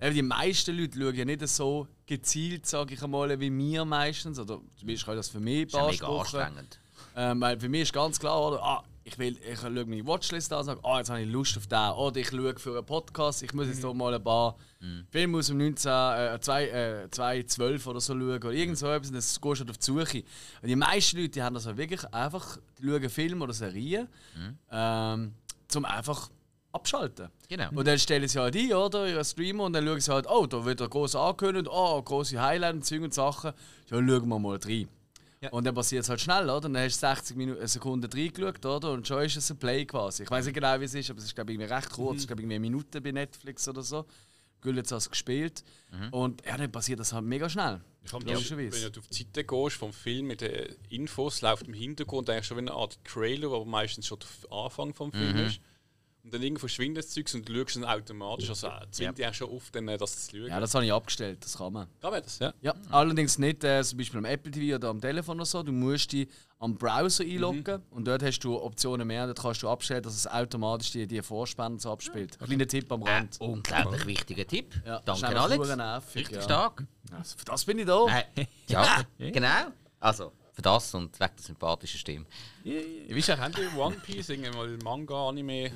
eben die meisten Leute schauen ja nicht so gezielt, sage ich einmal, wie wir meistens. Oder zumindest kann das für mich ist ja mega beanspruchen. anstrengend. Ähm, weil für mich ist ganz klar, oder, ah, ich will, ich schaue meine Watchlist an und sage, oh, jetzt habe ich Lust auf den. Oder ich schaue für einen Podcast, ich muss jetzt hier mal ein paar Filme aus dem 19, äh, 2, äh, 2012 oder so schauen. Oder irgend so etwas, und dann gehst du halt auf die Suche. Und die meisten Leute die haben das halt wirklich einfach, die schauen Filme oder Serien, ähm, zum einfach abschalten. Genau. Und dann stellen sie halt ein, oder? Ihre Streamer und dann schauen sie halt, oh, da wird er groß angekündigt, oh, große Highlights und Zeug und Sachen. Ja, schauen wir mal rein. Und dann passiert es halt schnell, oder? Dann hast du 60 Minuten, Sekunden reingeschaut, oder? Und schon ist es ein Play quasi. Ich weiß nicht genau, wie es ist, aber es ist, glaube ich, irgendwie recht kurz. Ich glaube, irgendwie eine Minute bei Netflix oder so. Güllet hat es gespielt. Und ja, dann passiert das halt mega schnell. Ich habe das, wenn Logischerweise. du auf die Seite gehst vom Film mit den Infos, läuft im Hintergrund eigentlich schon wie eine Art Trailer, aber meistens schon der Anfang vom Film ist. Und dann irgendwo verschwindet das Zeug und du schaust dann automatisch. Also äh, zwingt dich auch schon auf, dann, äh, das zu schauen. Ja, das habe ich abgestellt, das kann man. Kann man das? Ja. Ja, allerdings nicht äh, zum Beispiel am Apple TV oder am Telefon oder so. Du musst dich am Browser einloggen und dort hast du Optionen mehr. Dort kannst du abstellen, dass es automatisch die, die Vorspann so abspielt. Ein kleiner Tipp am Äh, Rand. unglaublich wichtiger Tipp. Ja, Danke, Alex. nervig, Richtig ja. stark. Also, für das bin ich da. Äh, ja, genau. Also, für das und wegen der sympathischen Stimme. Wie ist eigentlich, habt ihr One Piece, irgendwie mal Manga, Anime?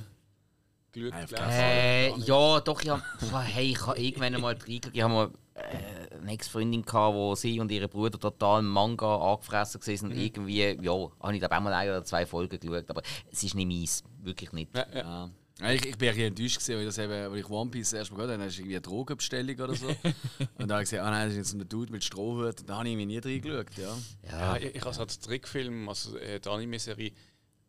Äh, ja, doch, Boah, hey, ich habe irgendwann mal. Ich habe mal äh, eine Ex-Freundin gehabt, wo sie und ihre Bruder total Manga angefressen waren. Und irgendwie, ja, habe ich glaube auch mal eine oder zwei Folgen geschaut. Aber es ist nicht meins. Wirklich nicht. Ja, ja. Ja. Ja, Ich, ich bin ein bisschen enttäuscht, gewesen, weil, ich das eben, weil ich One Piece erst mal gehört habe. Dann hast du irgendwie eine Drogenbestellung oder so. und dann habe ich gesagt, ah nein, das ist jetzt ein Dude mit Strohhut. Da habe ich mir nie reingeschaut. Ja. Ja, ich, ich habe als Trickfilm, also äh, die Anime-Serie,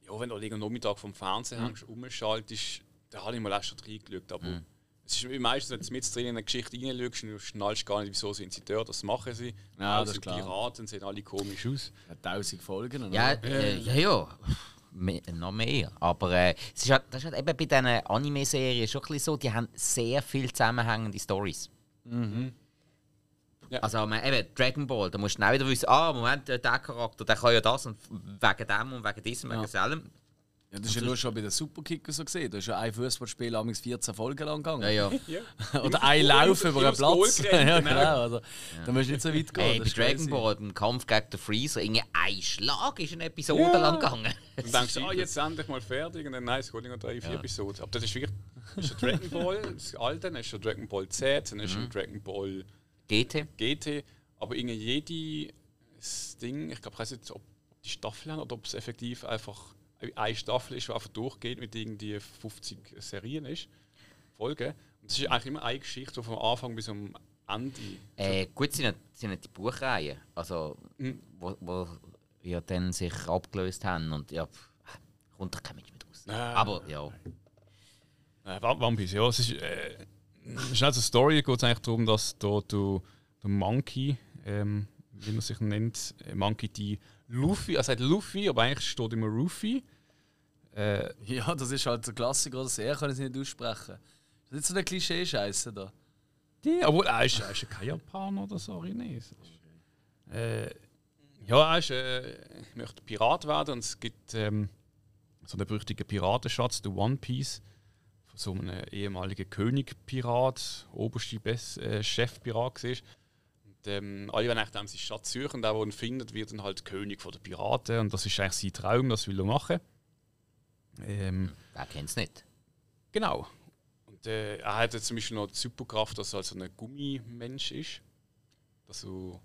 ja, wenn du liegen Nachmittag vom Fernseher Mhm. hängst, umschaltest, da habe ich mal erst schon reingeschaut. Aber es ist meistens, wenn du mit drin in eine Geschichte reinschaust und du schnallst gar nicht, wieso sind sie dort, das machen sie. Ja, Alle das ist sind klar. Piraten, sehen alle komisch aus. Ja, tausend Folgen. oder? Ja, äh, ja, ja. Me noch mehr. Aber äh, es ist halt, das ist halt eben bei diesen Anime-Serien schon ein bisschen so, die haben sehr viel zusammenhängende Stories. Ja. Also man, eben Dragon Ball, da musst du dann auch wieder wissen, ah, Moment, der Charakter, der kann ja das und wegen dem und wegen diesem, wegen allem. Ja, das ist ja nur schon bei den Superkicker so gesehen. Da ist ja ein Fußballspiel amigs 14 Folgen lang gegangen. Ja, ja. Ja. Oder ein Lauf über einen Platz. ja, genau. genau. Also, Da musst du nicht so weit gehen. Hey, bei Dragon crazy. Ball, beim Kampf gegen den Freezer, ein Schlag ist eine Episode lang gegangen. Und denkst du, ah, jetzt endlich mal fertig und dann nein, es geht noch drei, vier Episoden. Aber das ist wirklich das ist ein Dragon Ball, das alte, dann ist schon Dragon Ball Z, dann ist schon Dragon Ball GT. GT, aber irgendwie jede das Ding, ich glaube, ich weiß nicht, ob die Staffel haben oder ob es effektiv einfach eine Staffel ist, die einfach durchgeht mit irgendwie 50 Serien ist, Folgen. Und es ist eigentlich immer eine Geschichte, die vom Anfang bis zum Ende. Äh, gut sind nicht, sind die Buchreihen, also, Mhm. wo, wo ja dann sich abgelöst haben und ja, kommt doch kein Mensch mehr raus. Nein. Aber ja, Äh, One Piece, ja, es ist, äh, es ist nicht so eine Story, geht es eigentlich darum, dass da du, der Monkey, ähm, wie man sich nennt, äh, Monkey die Luffy, er sagt Luffy, aber eigentlich steht immer Ruffy. Äh, Ja, das ist halt der Klassiker. Das er kann ich nicht aussprechen. Das ist nicht so eine Klischee-Scheiße da. die, obwohl er ist, er ist ja kein Japaner oder so, Chinesisch. Äh, ja, er ist, äh, möchte Pirat werden und es gibt ähm, so einen berüchtigten Piratenschatz, der One Piece, von so einem ehemaligen König-Pirat, oberste äh, Chef-Pirat war. Ähm, alle werden eigentlich seinen Schatz suchen und der, der ihn findet, wird dann halt König der Piraten und das ist eigentlich sein Traum, das will er machen. Ähm, wer kennt es nicht? Genau. Und äh, er hat jetzt zum Beispiel noch die Superkraft, dass er halt so ein Gummimensch ist. Dass du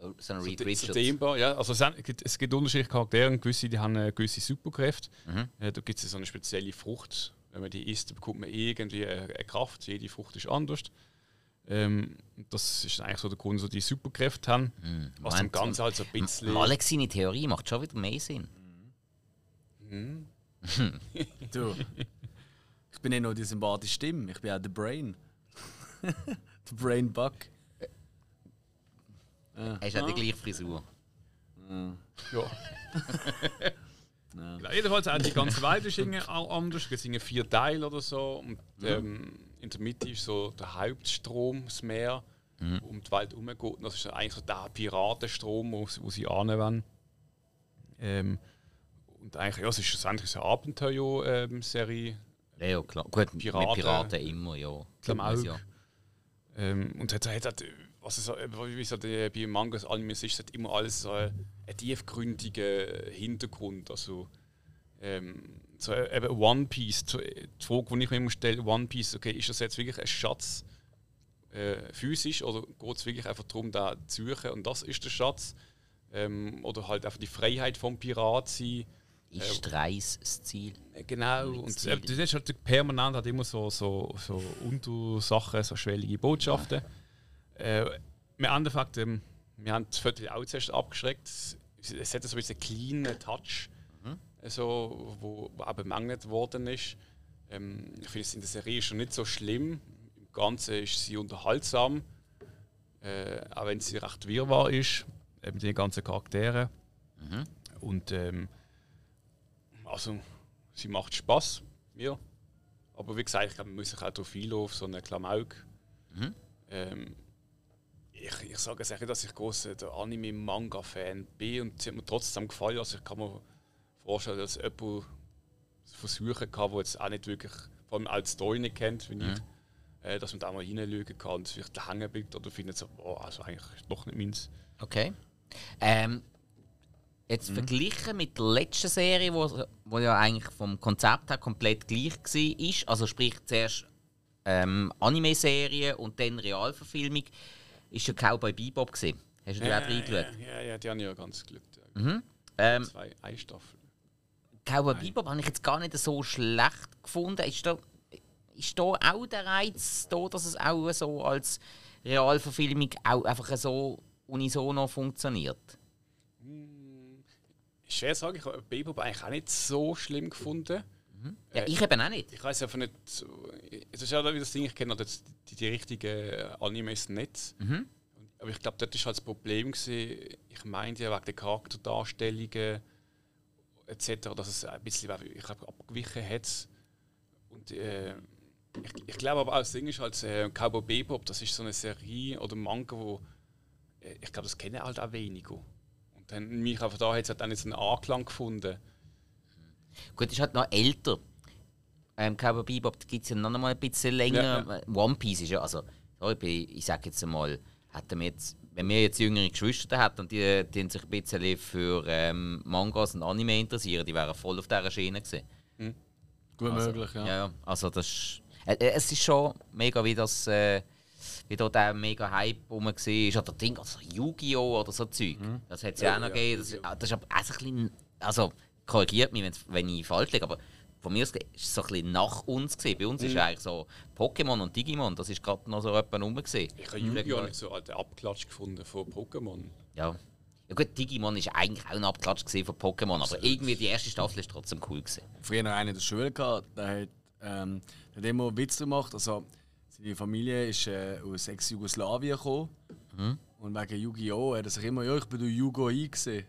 Oh, so ein so, Reed so Richards. dehnbar, ja. Also es, es gibt- unterschiedliche Charaktere und gewisse, die haben äh, gewisse Superkräfte. Mhm. Äh, da gibt es so eine spezielle Frucht. Wenn man die isst, bekommt man irgendwie eine, eine Kraft. Jede Frucht ist anders. Ähm, das ist eigentlich so der Grund, so die Superkräfte haben. Mhm. Was dem Ganzen halt so ein bisschen. Malek seine Theorie macht schon wieder mehr Sinn. Mhm. Du. Ich bin nicht nur die sympathische Stimme, ich bin auch der Brain. der Brain Bug. Er ist auch die gleiche Frisur. Ja. Genau, jedenfalls auch die ganze Welt ist irgendwie auch anders. Es irgendwie vier Teile oder so. Und ähm, in der Mitte ist so der Hauptstrom, das Meer, um die Welt herumgeht. Das ist eigentlich so der Piratenstrom, wo, wo sie anwenden. Ähm, und eigentlich, ja, es ist schlussendlich eine Abenteuer-Serie. Ja, ja, klar. Gut, Piraten. mit Piraten immer, ja. Klamauk. Ähm, und hat, hat, hat was es, wie es äh, bei Mangas Animes ist, hat immer alles so einen tiefgründigen Hintergrund. Also, ähm, so äh, eben One Piece, die Frage, die ich mir immer stelle, One Piece, okay, ist das jetzt wirklich ein Schatz äh, physisch oder geht es wirklich einfach darum, da zu suchen und das ist der Schatz? Ähm, oder halt einfach die Freiheit vom Pirat sein? Ist Reis das Ziel? Äh, Genau, und äh, das ist halt permanent hat immer so, so, so Untersachen, so schwellige Botschaften. Äh, Im Endeffekt, ähm, wir haben das Viertel auch zuerst abgeschreckt. Es hat so ein bisschen einen kleinen Touch, äh, so, wo, auch bemängelt worden ist. Ähm, ich finde es in der Serie schon nicht so schlimm. Im Ganzen ist sie unterhaltsam, äh, auch wenn sie recht wirrwarr ist, mit den ganzen Charakteren. Und ähm, also, sie macht Spaß mir. Aber wie gesagt, ich glaube, man muss sich auch drauf einlassen, auf so einen Klamauk. Ähm, ich, ich sage es nicht, dass ich großer Anime-Manga-Fan bin und es hat mir trotzdem gefallen. Also ich kann mir vorstellen, dass jemand versuchen kann, der jetzt auch nicht wirklich, vor allem als Story nicht kennt, wie ich, äh, dass man da mal hineinschauen kann und es vielleicht hängen bleibt oder findet so, boah, also eigentlich ist doch nicht meins. Okay. Ähm, jetzt verglichen mit der letzten Serie, wo, wo ja eigentlich vom Konzept her komplett gleich war, also sprich zuerst ähm, Anime-Serie und dann Realverfilmung, ist der Cowboy Bebop gesehen. Hast du da auch reingeschaut? Ja, ja, die haben ja ganz Glück. Ähm, Zwei Eistaffeln. Cowboy Bebop habe ich jetzt gar nicht so schlecht gefunden. Ist da, ist da auch der Reiz da, dass es auch so als Realverfilmung auch einfach so unisono funktioniert? Schwer zu sagen, ich habe Bebop eigentlich auch nicht so schlimm gefunden. Ja, ich eben auch nicht. Ich weiß einfach nicht. Es ist ja wieder das Ding, ich kenne halt die, die richtigen Animes nicht. Und- Aber ich glaube, dort war halt das Problem, gewesen, ich meinte ja wegen der Charakterdarstellungen etc., dass es ein bisschen ich glaub, abgewichen hat. Und äh, ich, ich glaube aber auch, das Ding ist halt, äh, Cowboy Bebop, das ist so eine Serie oder Manga, wo äh, ich glaube, das kennen halt auch wenige. Und dann mich einfach da hat es halt dann jetzt einen Anklang gefunden. Gut, ist halt noch älter. Ähm, Cowboy Bebop gibt es ja noch mal ein bisschen länger. One Piece ist ja, also, sorry, ich, sage jetzt mal, hätten wir jetzt, wenn wir jetzt jüngere Geschwister hätten und die, die sich ein bisschen für ähm, Mangas und Anime interessieren, die wären voll auf dieser Schiene gewesen. Gut Also, möglich, ja. Ja, ja. Also das ist, äh, äh, es ist schon mega, wie das, äh, wie da der mega Hype rum war. Oder Ding, also Yu-Gi-Oh! oder so Zeug. Das hat es ja, auch noch gegeben. Das, ah, das ist aber auch ein bisschen, also korrigiert mich, wenn ich falsch liege, aber von mir aus ist es so ein bisschen nach uns gesehen. Bei uns ist eigentlich so Pokémon und Digimon, das ist gerade noch so jemand rum gesehen. Ich habe Yu-Gi-Oh! nicht so als Abklatsch gefunden von Pokémon. Ja. Ja gut, Digimon ist eigentlich auch ein Abklatsch gesehen von Pokémon, aber irgendwie die erste Staffel ist trotzdem cool gewesen. Früher noch einen in der Schule gehabt, der hat, ähm, der hat immer Witz gemacht. Also, seine Familie ist äh, aus Ex-Jugoslawien gekommen. Und wegen Yu-Gi-Oh! hat er sich immer, ja, ich bin du Yugo-I gesehen.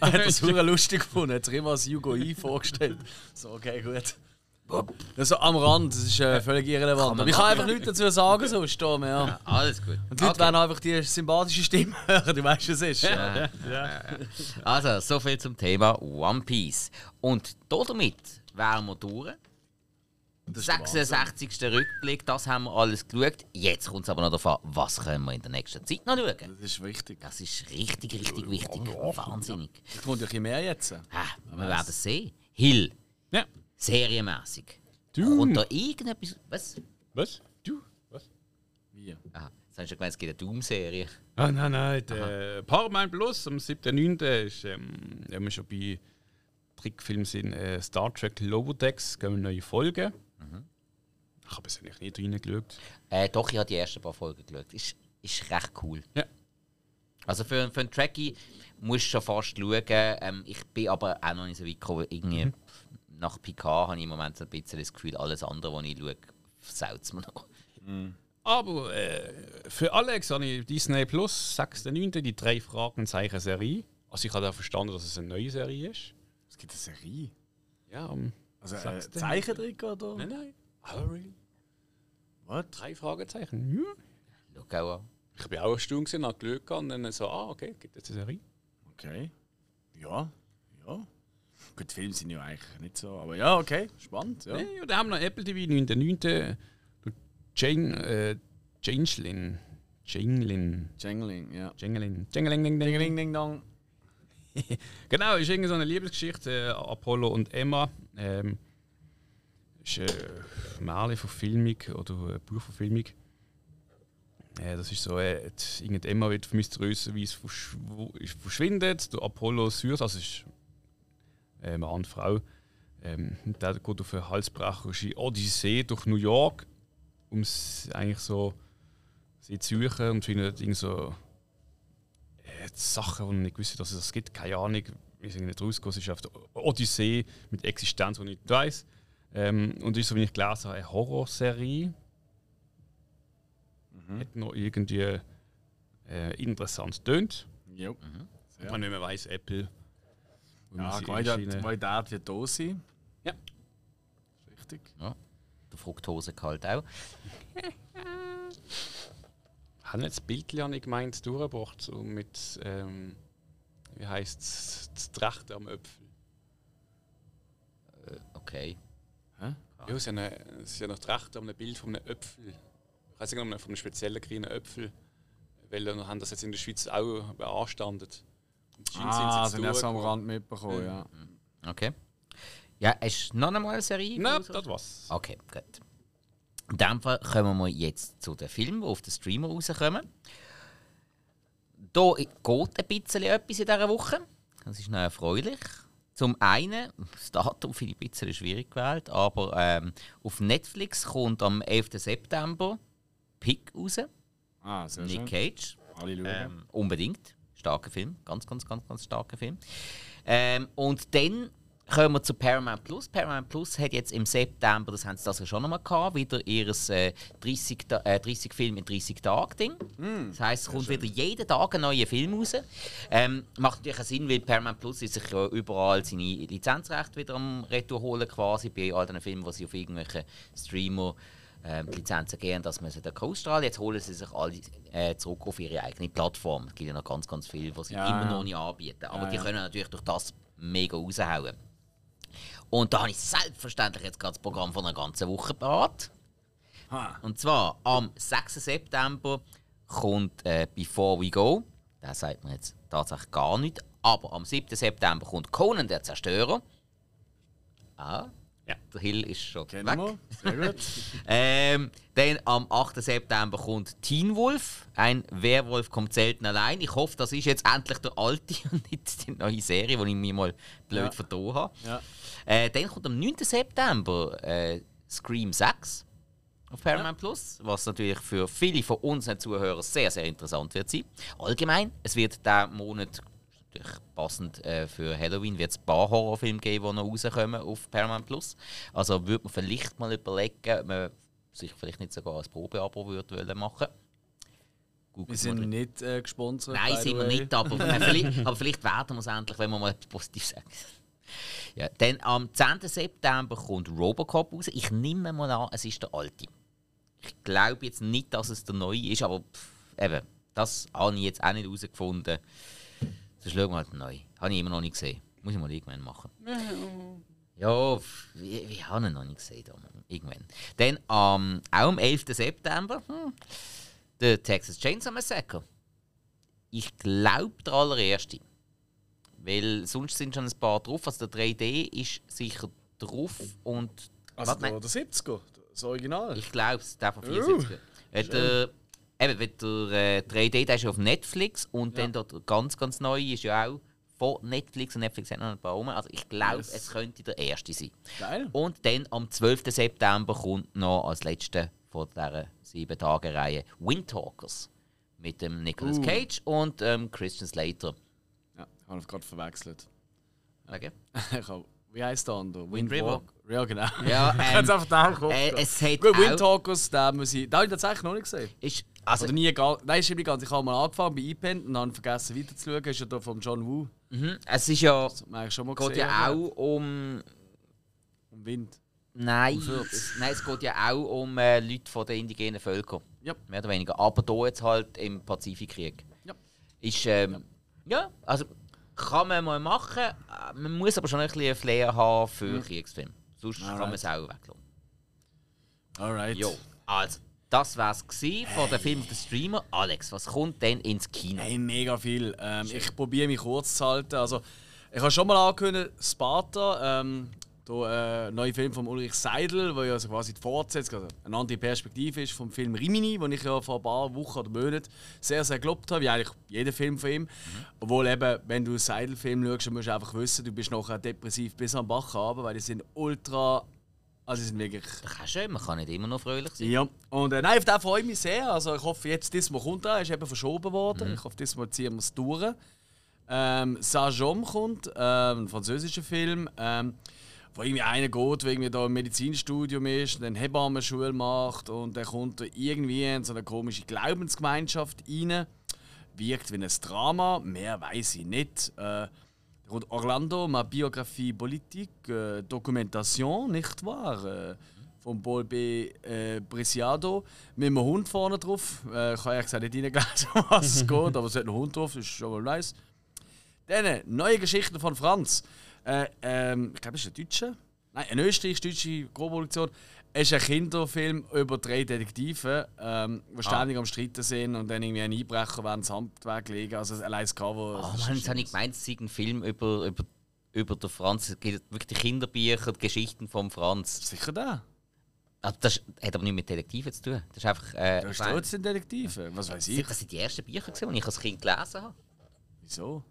er hat das super lustig gefunden, hat sich immer als Yugo-I vorgestellt. So, okay, gut. Das ist so am Rand, das ist äh, völlig irrelevant. Aber ich kann einfach nichts dazu sagen, so ist da mehr. Alles gut. Und die Leute werden einfach die sympathische Stimme hören, du weißt, was es ist. Ja. Also, soviel zum Thema One Piece. Und damit wären wir durch. Das ist der Wahnsinn. 66. Rückblick, das haben wir alles geschaut. Jetzt kommt es aber noch an, was können wir in der nächsten Zeit noch schauen. Das ist wichtig. Das ist richtig, richtig wichtig. Wahnsinnig. Es kommt ja ein bisschen mehr jetzt. Ah, wir werden es sehen. Hill, Ja. serienmäßig. Du. Kommt da irgendetwas. Was? Was? Du? Was? Wie? Aha, jetzt hast du gemeint, es gibt eine Doom-Serie. Ah, nein, nein. Der Paramount Plus am 7.9. ist, ähm, wenn wir schon bei Trickfilmen sind, äh, Star Trek Decks, gehen wir neue Folgen. Ich habe es eigentlich nicht reingeschaut. Äh, doch, ich habe die ersten paar Folgen geschaut. Ist, ist recht cool. Ja. Also für, für einen Trekkie musst du schon fast schauen. Ähm, ich bin aber auch noch nicht so weit gekommen. Irgendwie nach Picard habe ich im Moment so ein bisschen das Gefühl, alles andere, was ich schaue, versaut es mir noch. Aber äh, für Alex habe ich Disney Plus, 6.9. die drei Fragenzeichen Serie. Also ich habe auch verstanden, dass es eine neue Serie ist. Es gibt eine Serie. Ja, um, Also äh, Sag's denn. Zeichentrick oder? nein, nein. Hurry. Was? Drei Fragezeichen. Ja. Schau auch an. Ich bin auch erstaunt gewesen, habe geschaut und dann so, ah, okay, gibt es eine Serie? Okay. Ja. Ja. Gut, die Filme sind ja eigentlich nicht so, aber ja, okay. Spannend, ja. Nee, und dann haben wir noch Apple TV 9.9. Jane, äh, Changelin. Changelin. Jangling, ja. Changelin. Changelin, ding, ding, Ding, ding. ding, ding, dong. genau, ist irgendwie so eine Liebesgeschichte, äh, Apollo und Emma. Ähm, ist eine Märchenverfilmung oder eine Buchverfilmung. Äh, das ist so, äh, die Emma wird mysteriöserweise verschw verschwindet, der Apollo sucht, also ist äh, Mann und Frau. Ähm, der geht auf eine halsbrecherische Odyssee durch New York, um eigentlich so sie zu suchen und findet irgendwie so Sachen, die ich nicht wusste, dass es das gibt. Keine Ahnung, wie sind nicht rausgekommen. Es ist auf der Odyssee mit Existenz, die ich nicht weiß. Ähm, und ist, so wie ich gelesen habe, eine Horrorserie. Mhm. Hat noch irgendwie äh, interessant tönt. Jo. Mhm. Ja. Man nicht mehr weiß, Apple. Ja, Qualität wird da sein. Ja. Richtig. Ja. Der Fructosegehalt auch. Haben jetzt das Bild ja nicht gemeint durchgebracht, so mit, ähm, wie heisst es, das Trachten am Äpfel. Äh, okay. Hä? Ja, sie haben, eine, sie haben noch Trachten am Bild von einem Äpfel. Ich weiß nicht, von einem speziellen grünen Äpfel. Weil wir haben das jetzt in der Schweiz auch beanstandet. Ah, sind jetzt am Rand mitbekommen, ja. Okay. Ja, hast du noch einmal eine Serie? Nein, das war's. Okay, gut. In dem Fall kommen wir jetzt zu den Filmen, die auf den Streamer rauskommen. Da geht ein bisschen etwas in dieser Woche. Das ist noch erfreulich. Zum einen, das Datum finde ich ein bisschen schwierig gewählt, aber ähm, auf Netflix kommt am 11. September Pick raus. Ah, sehr Nick schön. Cage. Alle schauen. Ähm, unbedingt. Starker Film. Ganz, ganz, ganz, ganz starker Film. Ähm, und dann kommen wir zu Paramount Plus. Paramount Plus hat jetzt im September, das haben sie das ja schon einmal gehabt, wieder ihr äh, 30, Ta- äh, 30 Film in 30 Tagen Ding. das heisst, es kommt wieder jeden Tag ein neuer Film raus. Ähm, macht natürlich auch Sinn, weil Paramount Plus ist sich ja überall seine Lizenzrechte wieder am Retour holen quasi bei all den Filmen, die sie auf irgendwelchen Streamer die Lizenzen geben, dass man sie dann ausstrahlen Jetzt holen sie sich alle äh, zurück auf ihre eigene Plattform. Es gibt ja noch ganz, ganz viel, was sie Ja, immer ja. noch nicht anbieten. Aber Ja, die können natürlich durch das mega raushauen. Und da habe ich selbstverständlich jetzt gerade das Programm von einer ganzen Woche parat. Ha. Und zwar am 6. September kommt äh, Before We Go. Da sagt man jetzt tatsächlich gar nicht. Aber am 7. September kommt Conan der Zerstörer. Ah, Ja. der Hill ist schon Kennen weg. Sehr gut. Ähm, dann am 8. September kommt Teen Wolf. Ein Werwolf kommt selten allein. Ich hoffe, das ist jetzt endlich der alte und nicht die neue Serie, die ich mir mal blöd Ja. habe. Ja. Äh, dann kommt am 9. September äh, Scream 6 auf Paramount Plus, was natürlich für viele von unseren Zuhörern sehr, sehr interessant wird sein. Allgemein, es wird diesen Monat natürlich passend äh, für Halloween wird es ein paar Horrorfilme geben, die noch rauskommen auf Paramount Plus. Also würde man vielleicht mal überlegen, ob man sich vielleicht nicht sogar als Probeabo würde wollen machen. Googelt Wir sind nicht äh, gesponsert. Nein, sind wir way. nicht, aber, äh, vielleicht, aber vielleicht werden wir es endlich, wenn wir mal etwas Positives sagen. Ja, dann am 10. September kommt Robocop raus. Ich nehme mal an, es ist der alte. Ich glaube jetzt nicht, dass es der neue ist, aber pff, eben, das habe ich jetzt auch nicht herausgefunden. Sonst schauen wir halt neu. Habe ich immer noch nicht gesehen. Muss ich mal irgendwann machen. Ja, pff, ich, ich habe ihn noch nicht gesehen. Irgendwann. Dann am auch am 11. September hm, der Texas Chainsaw Massacre. Ich glaube der allererste. Weil sonst sind schon ein paar drauf. Also der 3D ist sicher drauf und. Also Warte, der, der 70er, das Original. ich glaube es, der von 74. Äh, der, eben, der äh, 3D der ist ja auf Netflix und Ja. dann der, der ganz, ganz neu ist ja auch von Netflix und Netflix hat noch ein paar rum. Also ich glaube, Yes. es könnte der erste sein. Geil. Und dann am 12. September kommt noch als letzte von dieser sieben Tage Reihe Windtalkers mit dem Nicolas Uh. Cage und ähm, Christian Slater. Ja, ich habe gerade verwechselt. Okay. Ich hab, wie heißt der andere? Wind River. Ja, genau. Ja, ich ähm, einfach da im Kopf Äh, es hat Gut, auch, Windtalkers, den muss ich. Den habe ich tatsächlich noch nicht gesehen. ist, also, Oder nie gar. Nein, nicht ganz. Ich habe mal angefangen bei iPen und habe vergessen weiterzuschauen. Ist ja da von John Woo. mhm, es ist ja, Das eigentlich schon mal geht gesehen. ja auch um, Um Wind. nein, Um es, nein, es geht ja auch um äh, Leute von den indigenen Völkern. Ja. Mehr oder weniger. Aber hier jetzt halt im Pazifikkrieg. Ja. Ist, ähm, ja. also kann man mal machen. äh, Man muss aber schon ein bisschen Flair haben für Kriegsfilme. Sonst kann man Alright. es auch weglassen. Alright. Jo, also, das war es von der Film der Streamer. Alex, was kommt denn ins Kino? Hey, mega viel. Ähm, ich probiere mich kurz zu halten. Also, ich habe schon mal angekündigt, Sparta, ähm, der äh, neue Film von Ulrich Seidel, der ja also quasi die Fortsetzung, also eine andere Perspektive ist vom Film Rimini, den ich ja vor ein paar Wochen oder Monaten sehr, sehr gelobt habe, wie eigentlich jeder Film von ihm. Mhm. Obwohl eben, wenn du Seidel-Film schaust, musst du einfach wissen, du bist nachher depressiv bis am Bach runter, weil die sind ultra also sind wirklich. Das kann schon, man kann nicht immer noch fröhlich sein. Ja, und äh, nein, auf den freue ich mich sehr. Also ich hoffe, jetzt diesmal kommt er. Er ist eben verschoben worden. Mhm. Ich hoffe, diesmal ziehen wir es durch. Ähm, Saint-Jean kommt, ähm, ein französischer Film, ähm, wo irgendwie einer geht, der irgendwie da im Medizinstudium ist, dann Hebammenschule macht und dann kommt er irgendwie in so eine komische Glaubensgemeinschaft rein. Wirkt wie ein Drama, mehr weiß ich nicht. Äh, Orlando, ma Biografie Politique, äh, Dokumentation, nicht wahr? Äh, von Paul B. Äh, Preciado. Mit einem Hund vorne drauf. Äh, ich habe ehrlich gesagt nicht reingelesen, was es geht, aber es hat einen Hund drauf, das ist schon mal nice. Dann, neue Geschichten von Franz. Äh, ähm, ich glaube, es ist ein Deutscher. Nein, eine österreichisch-deutsche Co-Produktion. Es ist ein Kinderfilm über drei Detektive, ähm, die ah. ständig am Streiten sind und dann irgendwie ein Einbrecher während das Handwerk legen. Also allein das Cover. Oh Mann, jetzt habe ich gemeint, es ist ein Film über, über, über den Franz. Es gibt wirklich Kinderbücher, die Geschichten von Franz. Sicher da. Also das hat aber nichts mit Detektiven zu tun. Das ist einfach. Äh, da steht in Detektiven. Was weiß ich? Das sind die ersten Bücher, die ich als Kind gelesen habe. Wieso?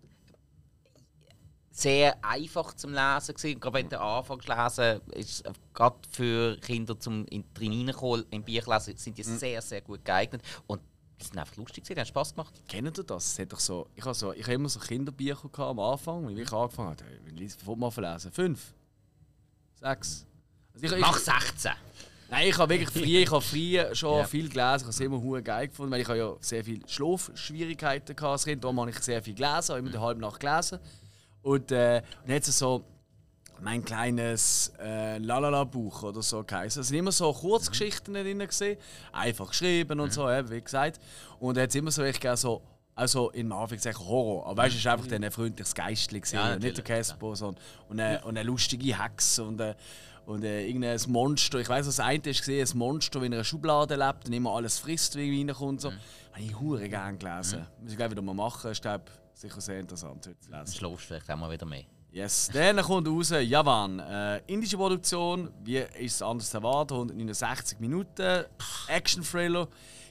Sehr einfach zum Lesen gewesen. Gerade wenn du anfängst zu lesen, ist gerade für Kinder zum in reinkommen im Büchlesen sind die mhm. sehr sehr gut geeignet und die sind einfach lustig, die haben Spaß gemacht. Kennen du das? das doch so, ich habe so, ich immer so Kinderbücher am Anfang, wie ich angefangen habe. Ich mal verlesen. Fünf, sechs. Also ich, Mach 16. Nein, ich habe wirklich früh, ich habe früh schon ja. viel gelesen. Ich habe es immer hure geil gefunden, weil ich ja sehr viele Schlafschwierigkeiten hatte als Kind. Darum habe ich sehr viel gelesen, habe immer die halbe Nacht gelesen. Und, äh, und jetzt so mein kleines äh, Lalala-Buch oder so geheißen. Es sind immer so Kurzgeschichten mhm. drin gesehen, einfach geschrieben und mhm. so, eben, wie gesagt. Und jetzt immer so ich so also in Anführungszeichen Horror. Aber weißt du, es war einfach ein freundliches Geistli, ja, nicht der Casper, sondern und eine, und eine lustige Hex und, äh, und äh, irgendein Monster. Ich weiß, was das eine ist, gesehen, ein Monster, wie in einer Schublade lebt und immer alles frisst, wie reinkommt. So. Mhm. Habe ich hure gerne gelesen. Mhm. Muss ich gleich wieder mal machen. Ich glaube, sicher sehr interessant heute zu lesen. Schläfst vielleicht auch mal wieder mehr. Yes, dann kommt raus Javan. Äh, indische Produktion, wie ist es anders zu erwarten? 169 Minuten, Action-Thriller.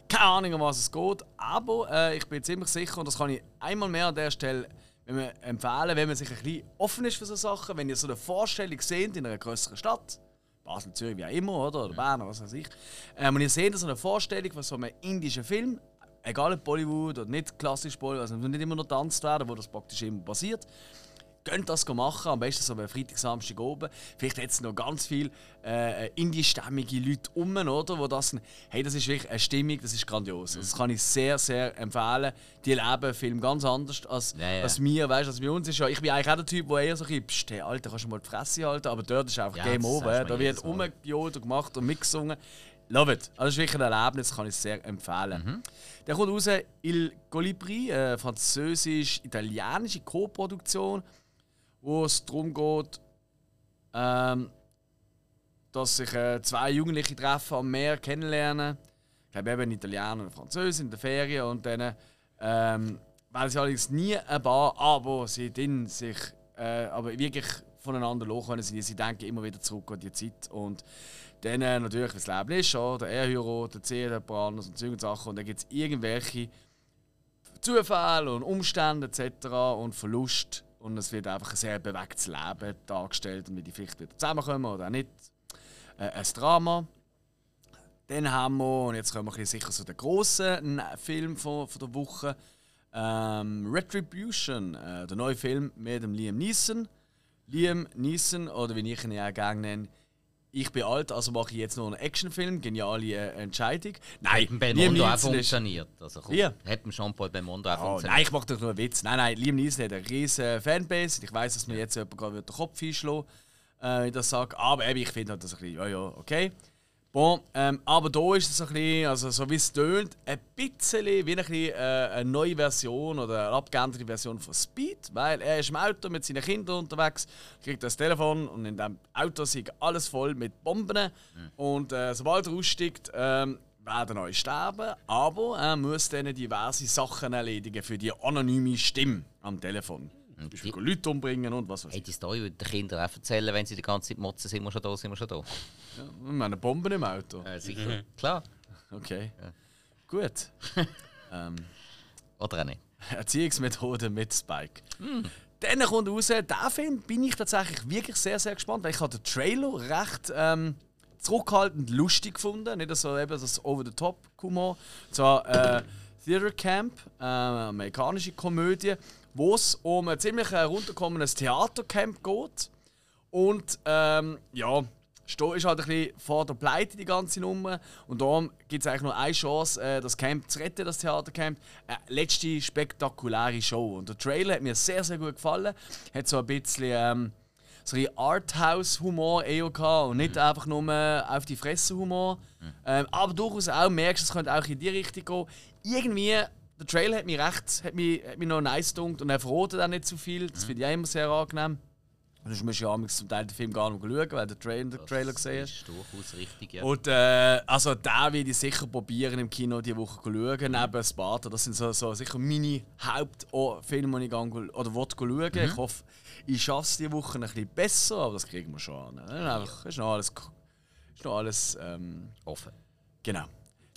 Keine Ahnung, um was es geht, aber äh, ich bin ziemlich sicher, und das kann ich einmal mehr an der Stelle wenn man empfehlen, wenn man sich ein bisschen offen ist für so Sachen, wenn ihr so eine Vorstellung seht in einer größeren Stadt, Basel, Zürich, wie auch immer, oder, oder Bern, was weiß ich, ähm, und ihr seht so eine Vorstellung von so einem indischen Film, egal ob Bollywood oder nicht klassisch Bollywood, also nicht immer noch tanzt werden, wo das praktisch immer passiert. Könnt das machen, am besten so am Freitag, Samstag oben. Vielleicht jetzt noch ganz viele äh, indie-stämmige Leute um, oder? Wo das, hey, das ist wirklich eine Stimmung, das ist grandios. Mhm. Das kann ich sehr, sehr empfehlen. Die leben Film ganz anders als, ja, ja. als mir, weißt als bei uns ist ja, ich bin eigentlich auch der Typ, der eher so ein bisschen, hey, Alter, kannst du mal die Fresse halten, aber dort ist einfach ja, Game Over. Da wird umgejodelt und gemacht und mitgesungen. Love it. Also, das ist wirklich ein Erlebnis, kann ich sehr empfehlen. Mhm. Der kommt raus Il Colibri, eine französisch-italienische Co-Produktion, wo es darum geht, ähm, dass sich äh, zwei Jugendliche treffen am Meer kennenlernen. Ich glaube eben Italiener und Französin in der Ferien und dann ähm, werden sie allerdings nie ein Paar, aber sie sich äh, aber wirklich voneinander lochen Sie denken immer wieder zurück an die Zeit und dann äh, natürlich, das Leben ist, oder? er heiratet, zieht jemand anders und solche Sachen. Und dann gibt es irgendwelche Zufälle und Umstände etc. und Verlust. Und es wird einfach ein sehr bewegtes Leben dargestellt und wie die vielleicht wieder zusammenkommen oder auch nicht. Äh, ein Drama. Dann haben wir, und jetzt kommen wir sicher zu den grossen Film von, von der Woche, ähm, Retribution, äh, der neue Film mit dem Liam Neeson. Liam Neeson, oder wie ich ihn ja gerne nenne, ich bin alt, also mache ich jetzt noch einen Actionfilm. Geniale äh, Entscheidung. Nein, Liam Belmondo auch funktioniert. Also komm, ja. Hat Jean-Paul Belmondo auch oh, funktioniert. Nein, ich mache doch nur einen Witz. Nein, nein, Liam Neeson hat eine riesige Fanbase. Ich weiß, dass mir jetzt jemand gerade den Kopf einschlägt, äh, wenn ich das sage. Aber eben, ich finde halt das ein bisschen, ja, ja, okay. Bon, ähm, aber da ist es ein bisschen, also so wie es tönt, ein bisschen wie ein bisschen, äh, eine neue Version oder eine abgeänderte Version von Speed, weil er ist im Auto mit seinen Kindern unterwegs, kriegt das Telefon und in dem Auto ist alles voll mit Bomben mhm. und äh, sobald er aussteigt, ähm, werden euch sterben, aber er muss dann diverse Sachen erledigen für die anonyme Stimme am Telefon. Beispiel die- Leute umbringen und was weiß Hey, ich. die Story würde den Kindern auch erzählen, wenn sie die ganze Zeit motzen, sind wir schon da, sind wir schon da. Ja, wir haben eine Bombe im Auto. Äh, sicher. Klar. Okay. Gut. ähm, Oder auch nicht. Erziehungsmethode mit Spike. Dann kommt raus, der Film bin ich tatsächlich wirklich sehr, sehr gespannt, weil ich habe den Trailer recht ähm, zurückhaltend lustig gefunden. Nicht so eben das Over-the-Top-Humor. So äh, Theater Camp, äh, amerikanische Komödie, wo es um ein ziemlich herunterkommendes Theatercamp geht. Und ähm, ja, Sto ist halt ein bisschen vor der Pleite, die ganze Nummer. Und darum gibt es eigentlich nur eine Chance, äh, das Camp zu retten, das Theatercamp. Eine letzte spektakuläre Show. Und der Trailer hat mir sehr, sehr gut gefallen. Hat so ein bisschen ähm, so ein Arthouse-Humor eher gehabt und nicht einfach nur auf die Fresse-Humor. Ähm, aber durchaus auch merkst, es könnte auch in die Richtung gehen. Irgendwie, der Trailer hat mich recht, hat mich, hat mich noch nice gedunkt und er verrotet auch nicht zu viel. Das finde ich auch immer sehr angenehm. Sonst musst du ja zum Teil den Film gar nicht schauen, weil du den Trailer, den Trailer gesehen hast. Das ist durchaus richtig, ja. Und äh, also da werde ich sicher probieren im Kino die Woche zu schauen, neben Sparta. Das sind so, so sicher meine Hauptfilme, die ich gang, oder will schauen. Ich hoffe, ich schaffe es diese Woche ein bisschen besser, aber das kriegen wir schon an. Ne? Einfach, ist noch alles, ist noch alles ähm, Offen. Genau.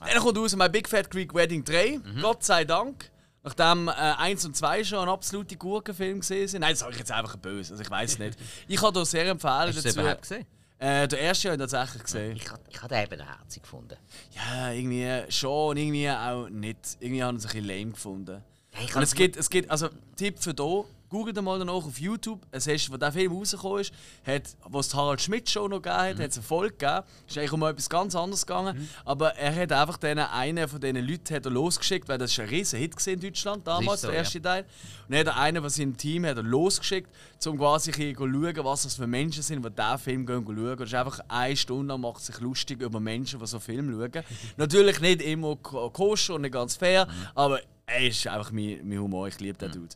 Dann kommt raus My Big Fat Greek Wedding 3. Gott sei Dank. Nachdem äh, 1 und 2 schon ein absolute Gurkenfilm gesehen sind. Nein, das sage ich jetzt einfach böse. Also ich weiß nicht. Ich kann da sehr empfehlen Hast du es dazu. überhaupt gesehen? Äh, der erste habe ich tatsächlich gesehen. Ich, ich habe den eben herzig gefunden. Ja, irgendwie schon und irgendwie auch nicht. Irgendwie haben sie ein bisschen lame gefunden. Ja, ich Und es gibt, es gibt, also Tipp für hier, googelt mal danach auf YouTube. Es ist, wo der Film rausgekommen ist, hat, wo es die Harald Schmidt Show noch gegeben hat, hat es eine Folge gegeben. Ist eigentlich um etwas ganz anderes gegangen. Aber er hat einfach den, einen von diesen Leuten hat er losgeschickt, weil das ist ein riesen Hit in Deutschland damals, so, der erste Teil. Und dann hat er einen von seinem Team hat er losgeschickt, um quasi zu schauen, was das für Menschen sind, die diesen Film gehen schauen. Es ist einfach eine Stunde lang macht sich lustig über Menschen, die so Film schauen. Natürlich nicht immer ko- koscher und nicht ganz fair, aber er ist einfach mein, mein Humor. Ich liebe den Dude.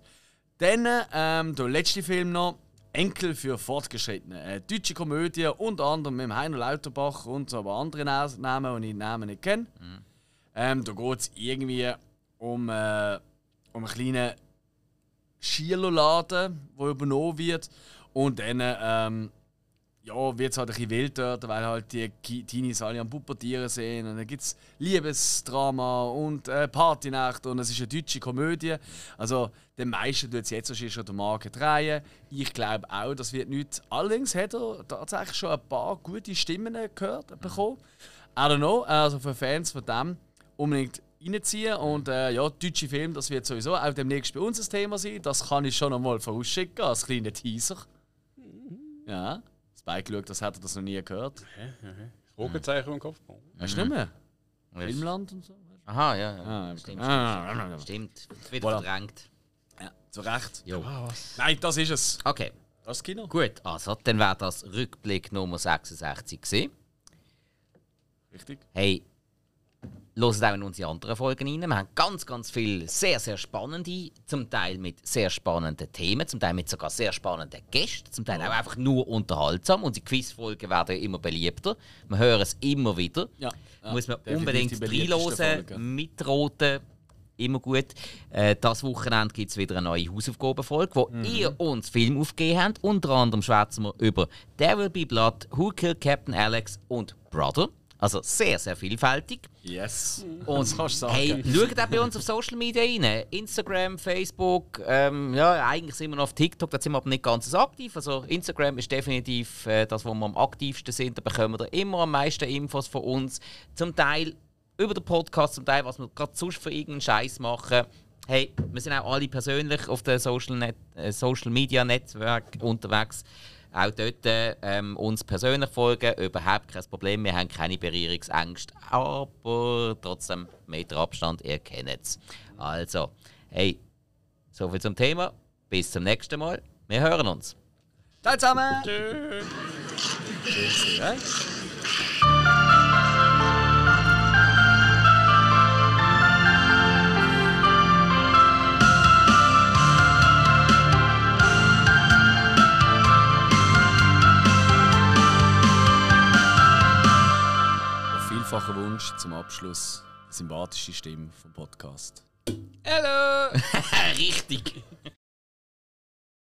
Dann ähm, der letzte Film noch. Enkel für Fortgeschrittene. Eine deutsche Komödie, unter anderem mit Heiner Lauterbach und so aber andere Na- Namen, die ich Namen nicht kenne. Ähm, da geht es irgendwie um, äh, um einen kleinen Schierladen, der übernommen wird. Und dann ähm, ja, wird es halt ein bisschen wild dort, weil halt die Teenies alle am Pubertieren sind. Und dann gibt es Liebesdrama und äh, Partynacht und es ist eine deutsche Komödie. Also, den meisten tut es jetzt wahrscheinlich schon der Marke drehen. Ich glaube auch, das wird nichts. Allerdings hat er tatsächlich schon ein paar gute Stimmen gehört bekommen. I don't know, also für Fans von dem unbedingt reinziehen. Und äh, ja, deutsche Film, das wird sowieso auch demnächst bei uns ein Thema sein. Das kann ich schon einmal vorausschicken, als kleiner Teaser. Ja, Spike schaut, das hat er das noch nie gehört. Fragezeichen im Kopf. Weißt du nicht mehr? Filmland und so? Aha, ja. ja. Ah, stimmt, ah, stimmt. Stimmt. Wieder Voilà. verdrängt. Ja, zu Recht. Jo. Nein, das ist es. Okay, Das Kino. gut. Also, dann wäre das Rückblick Nummer 66 gewesen. Richtig. Hey, hört auch in unsere anderen Folgen rein. Wir haben ganz, ganz viele sehr, sehr spannende, zum Teil mit sehr spannenden Themen, zum Teil mit sogar sehr spannenden Gästen, zum Teil auch einfach nur unterhaltsam. Unsere Quizfolgen werden immer beliebter. Wir hören es immer wieder. Ja, ja, Muss man definitiv unbedingt reinhören, mitroten. Immer gut. Äh, das Wochenende gibt es wieder eine neue Hausaufgabenfolge, wo Mhm. ihr uns Film aufgegeben habt. Unter anderem schwätzen wir über Devil Be Blood, Who Killed Captain Alex und Brother. Also sehr, sehr vielfältig. Yes. Und Das kannst du sagen. hey, schaut auch bei uns auf Social Media rein. Instagram, Facebook, ähm, ja, eigentlich sind wir noch auf TikTok, da sind wir aber nicht ganz so aktiv. Also Instagram ist definitiv äh, das, wo wir am aktivsten sind. Da bekommen wir immer am meisten Infos von uns. Zum Teil über den Podcast, zum Teil, was wir gerade sonst für irgendeinen Scheiß machen. Hey, wir sind auch alle persönlich auf den Social, Net äh, Social Media Netzwerk unterwegs. Auch dort ähm, uns persönlich folgen, überhaupt kein Problem. Wir haben keine Berührungsängste, aber trotzdem Meter Abstand, ihr kennt es. Also, hey, soviel zum Thema. Bis zum nächsten Mal. Wir hören uns. Ciao zusammen. Tschüss. Ja. Vielfache Wunsch zum Abschluss die sympathische Stimme vom Podcast. Hallo! Richtig.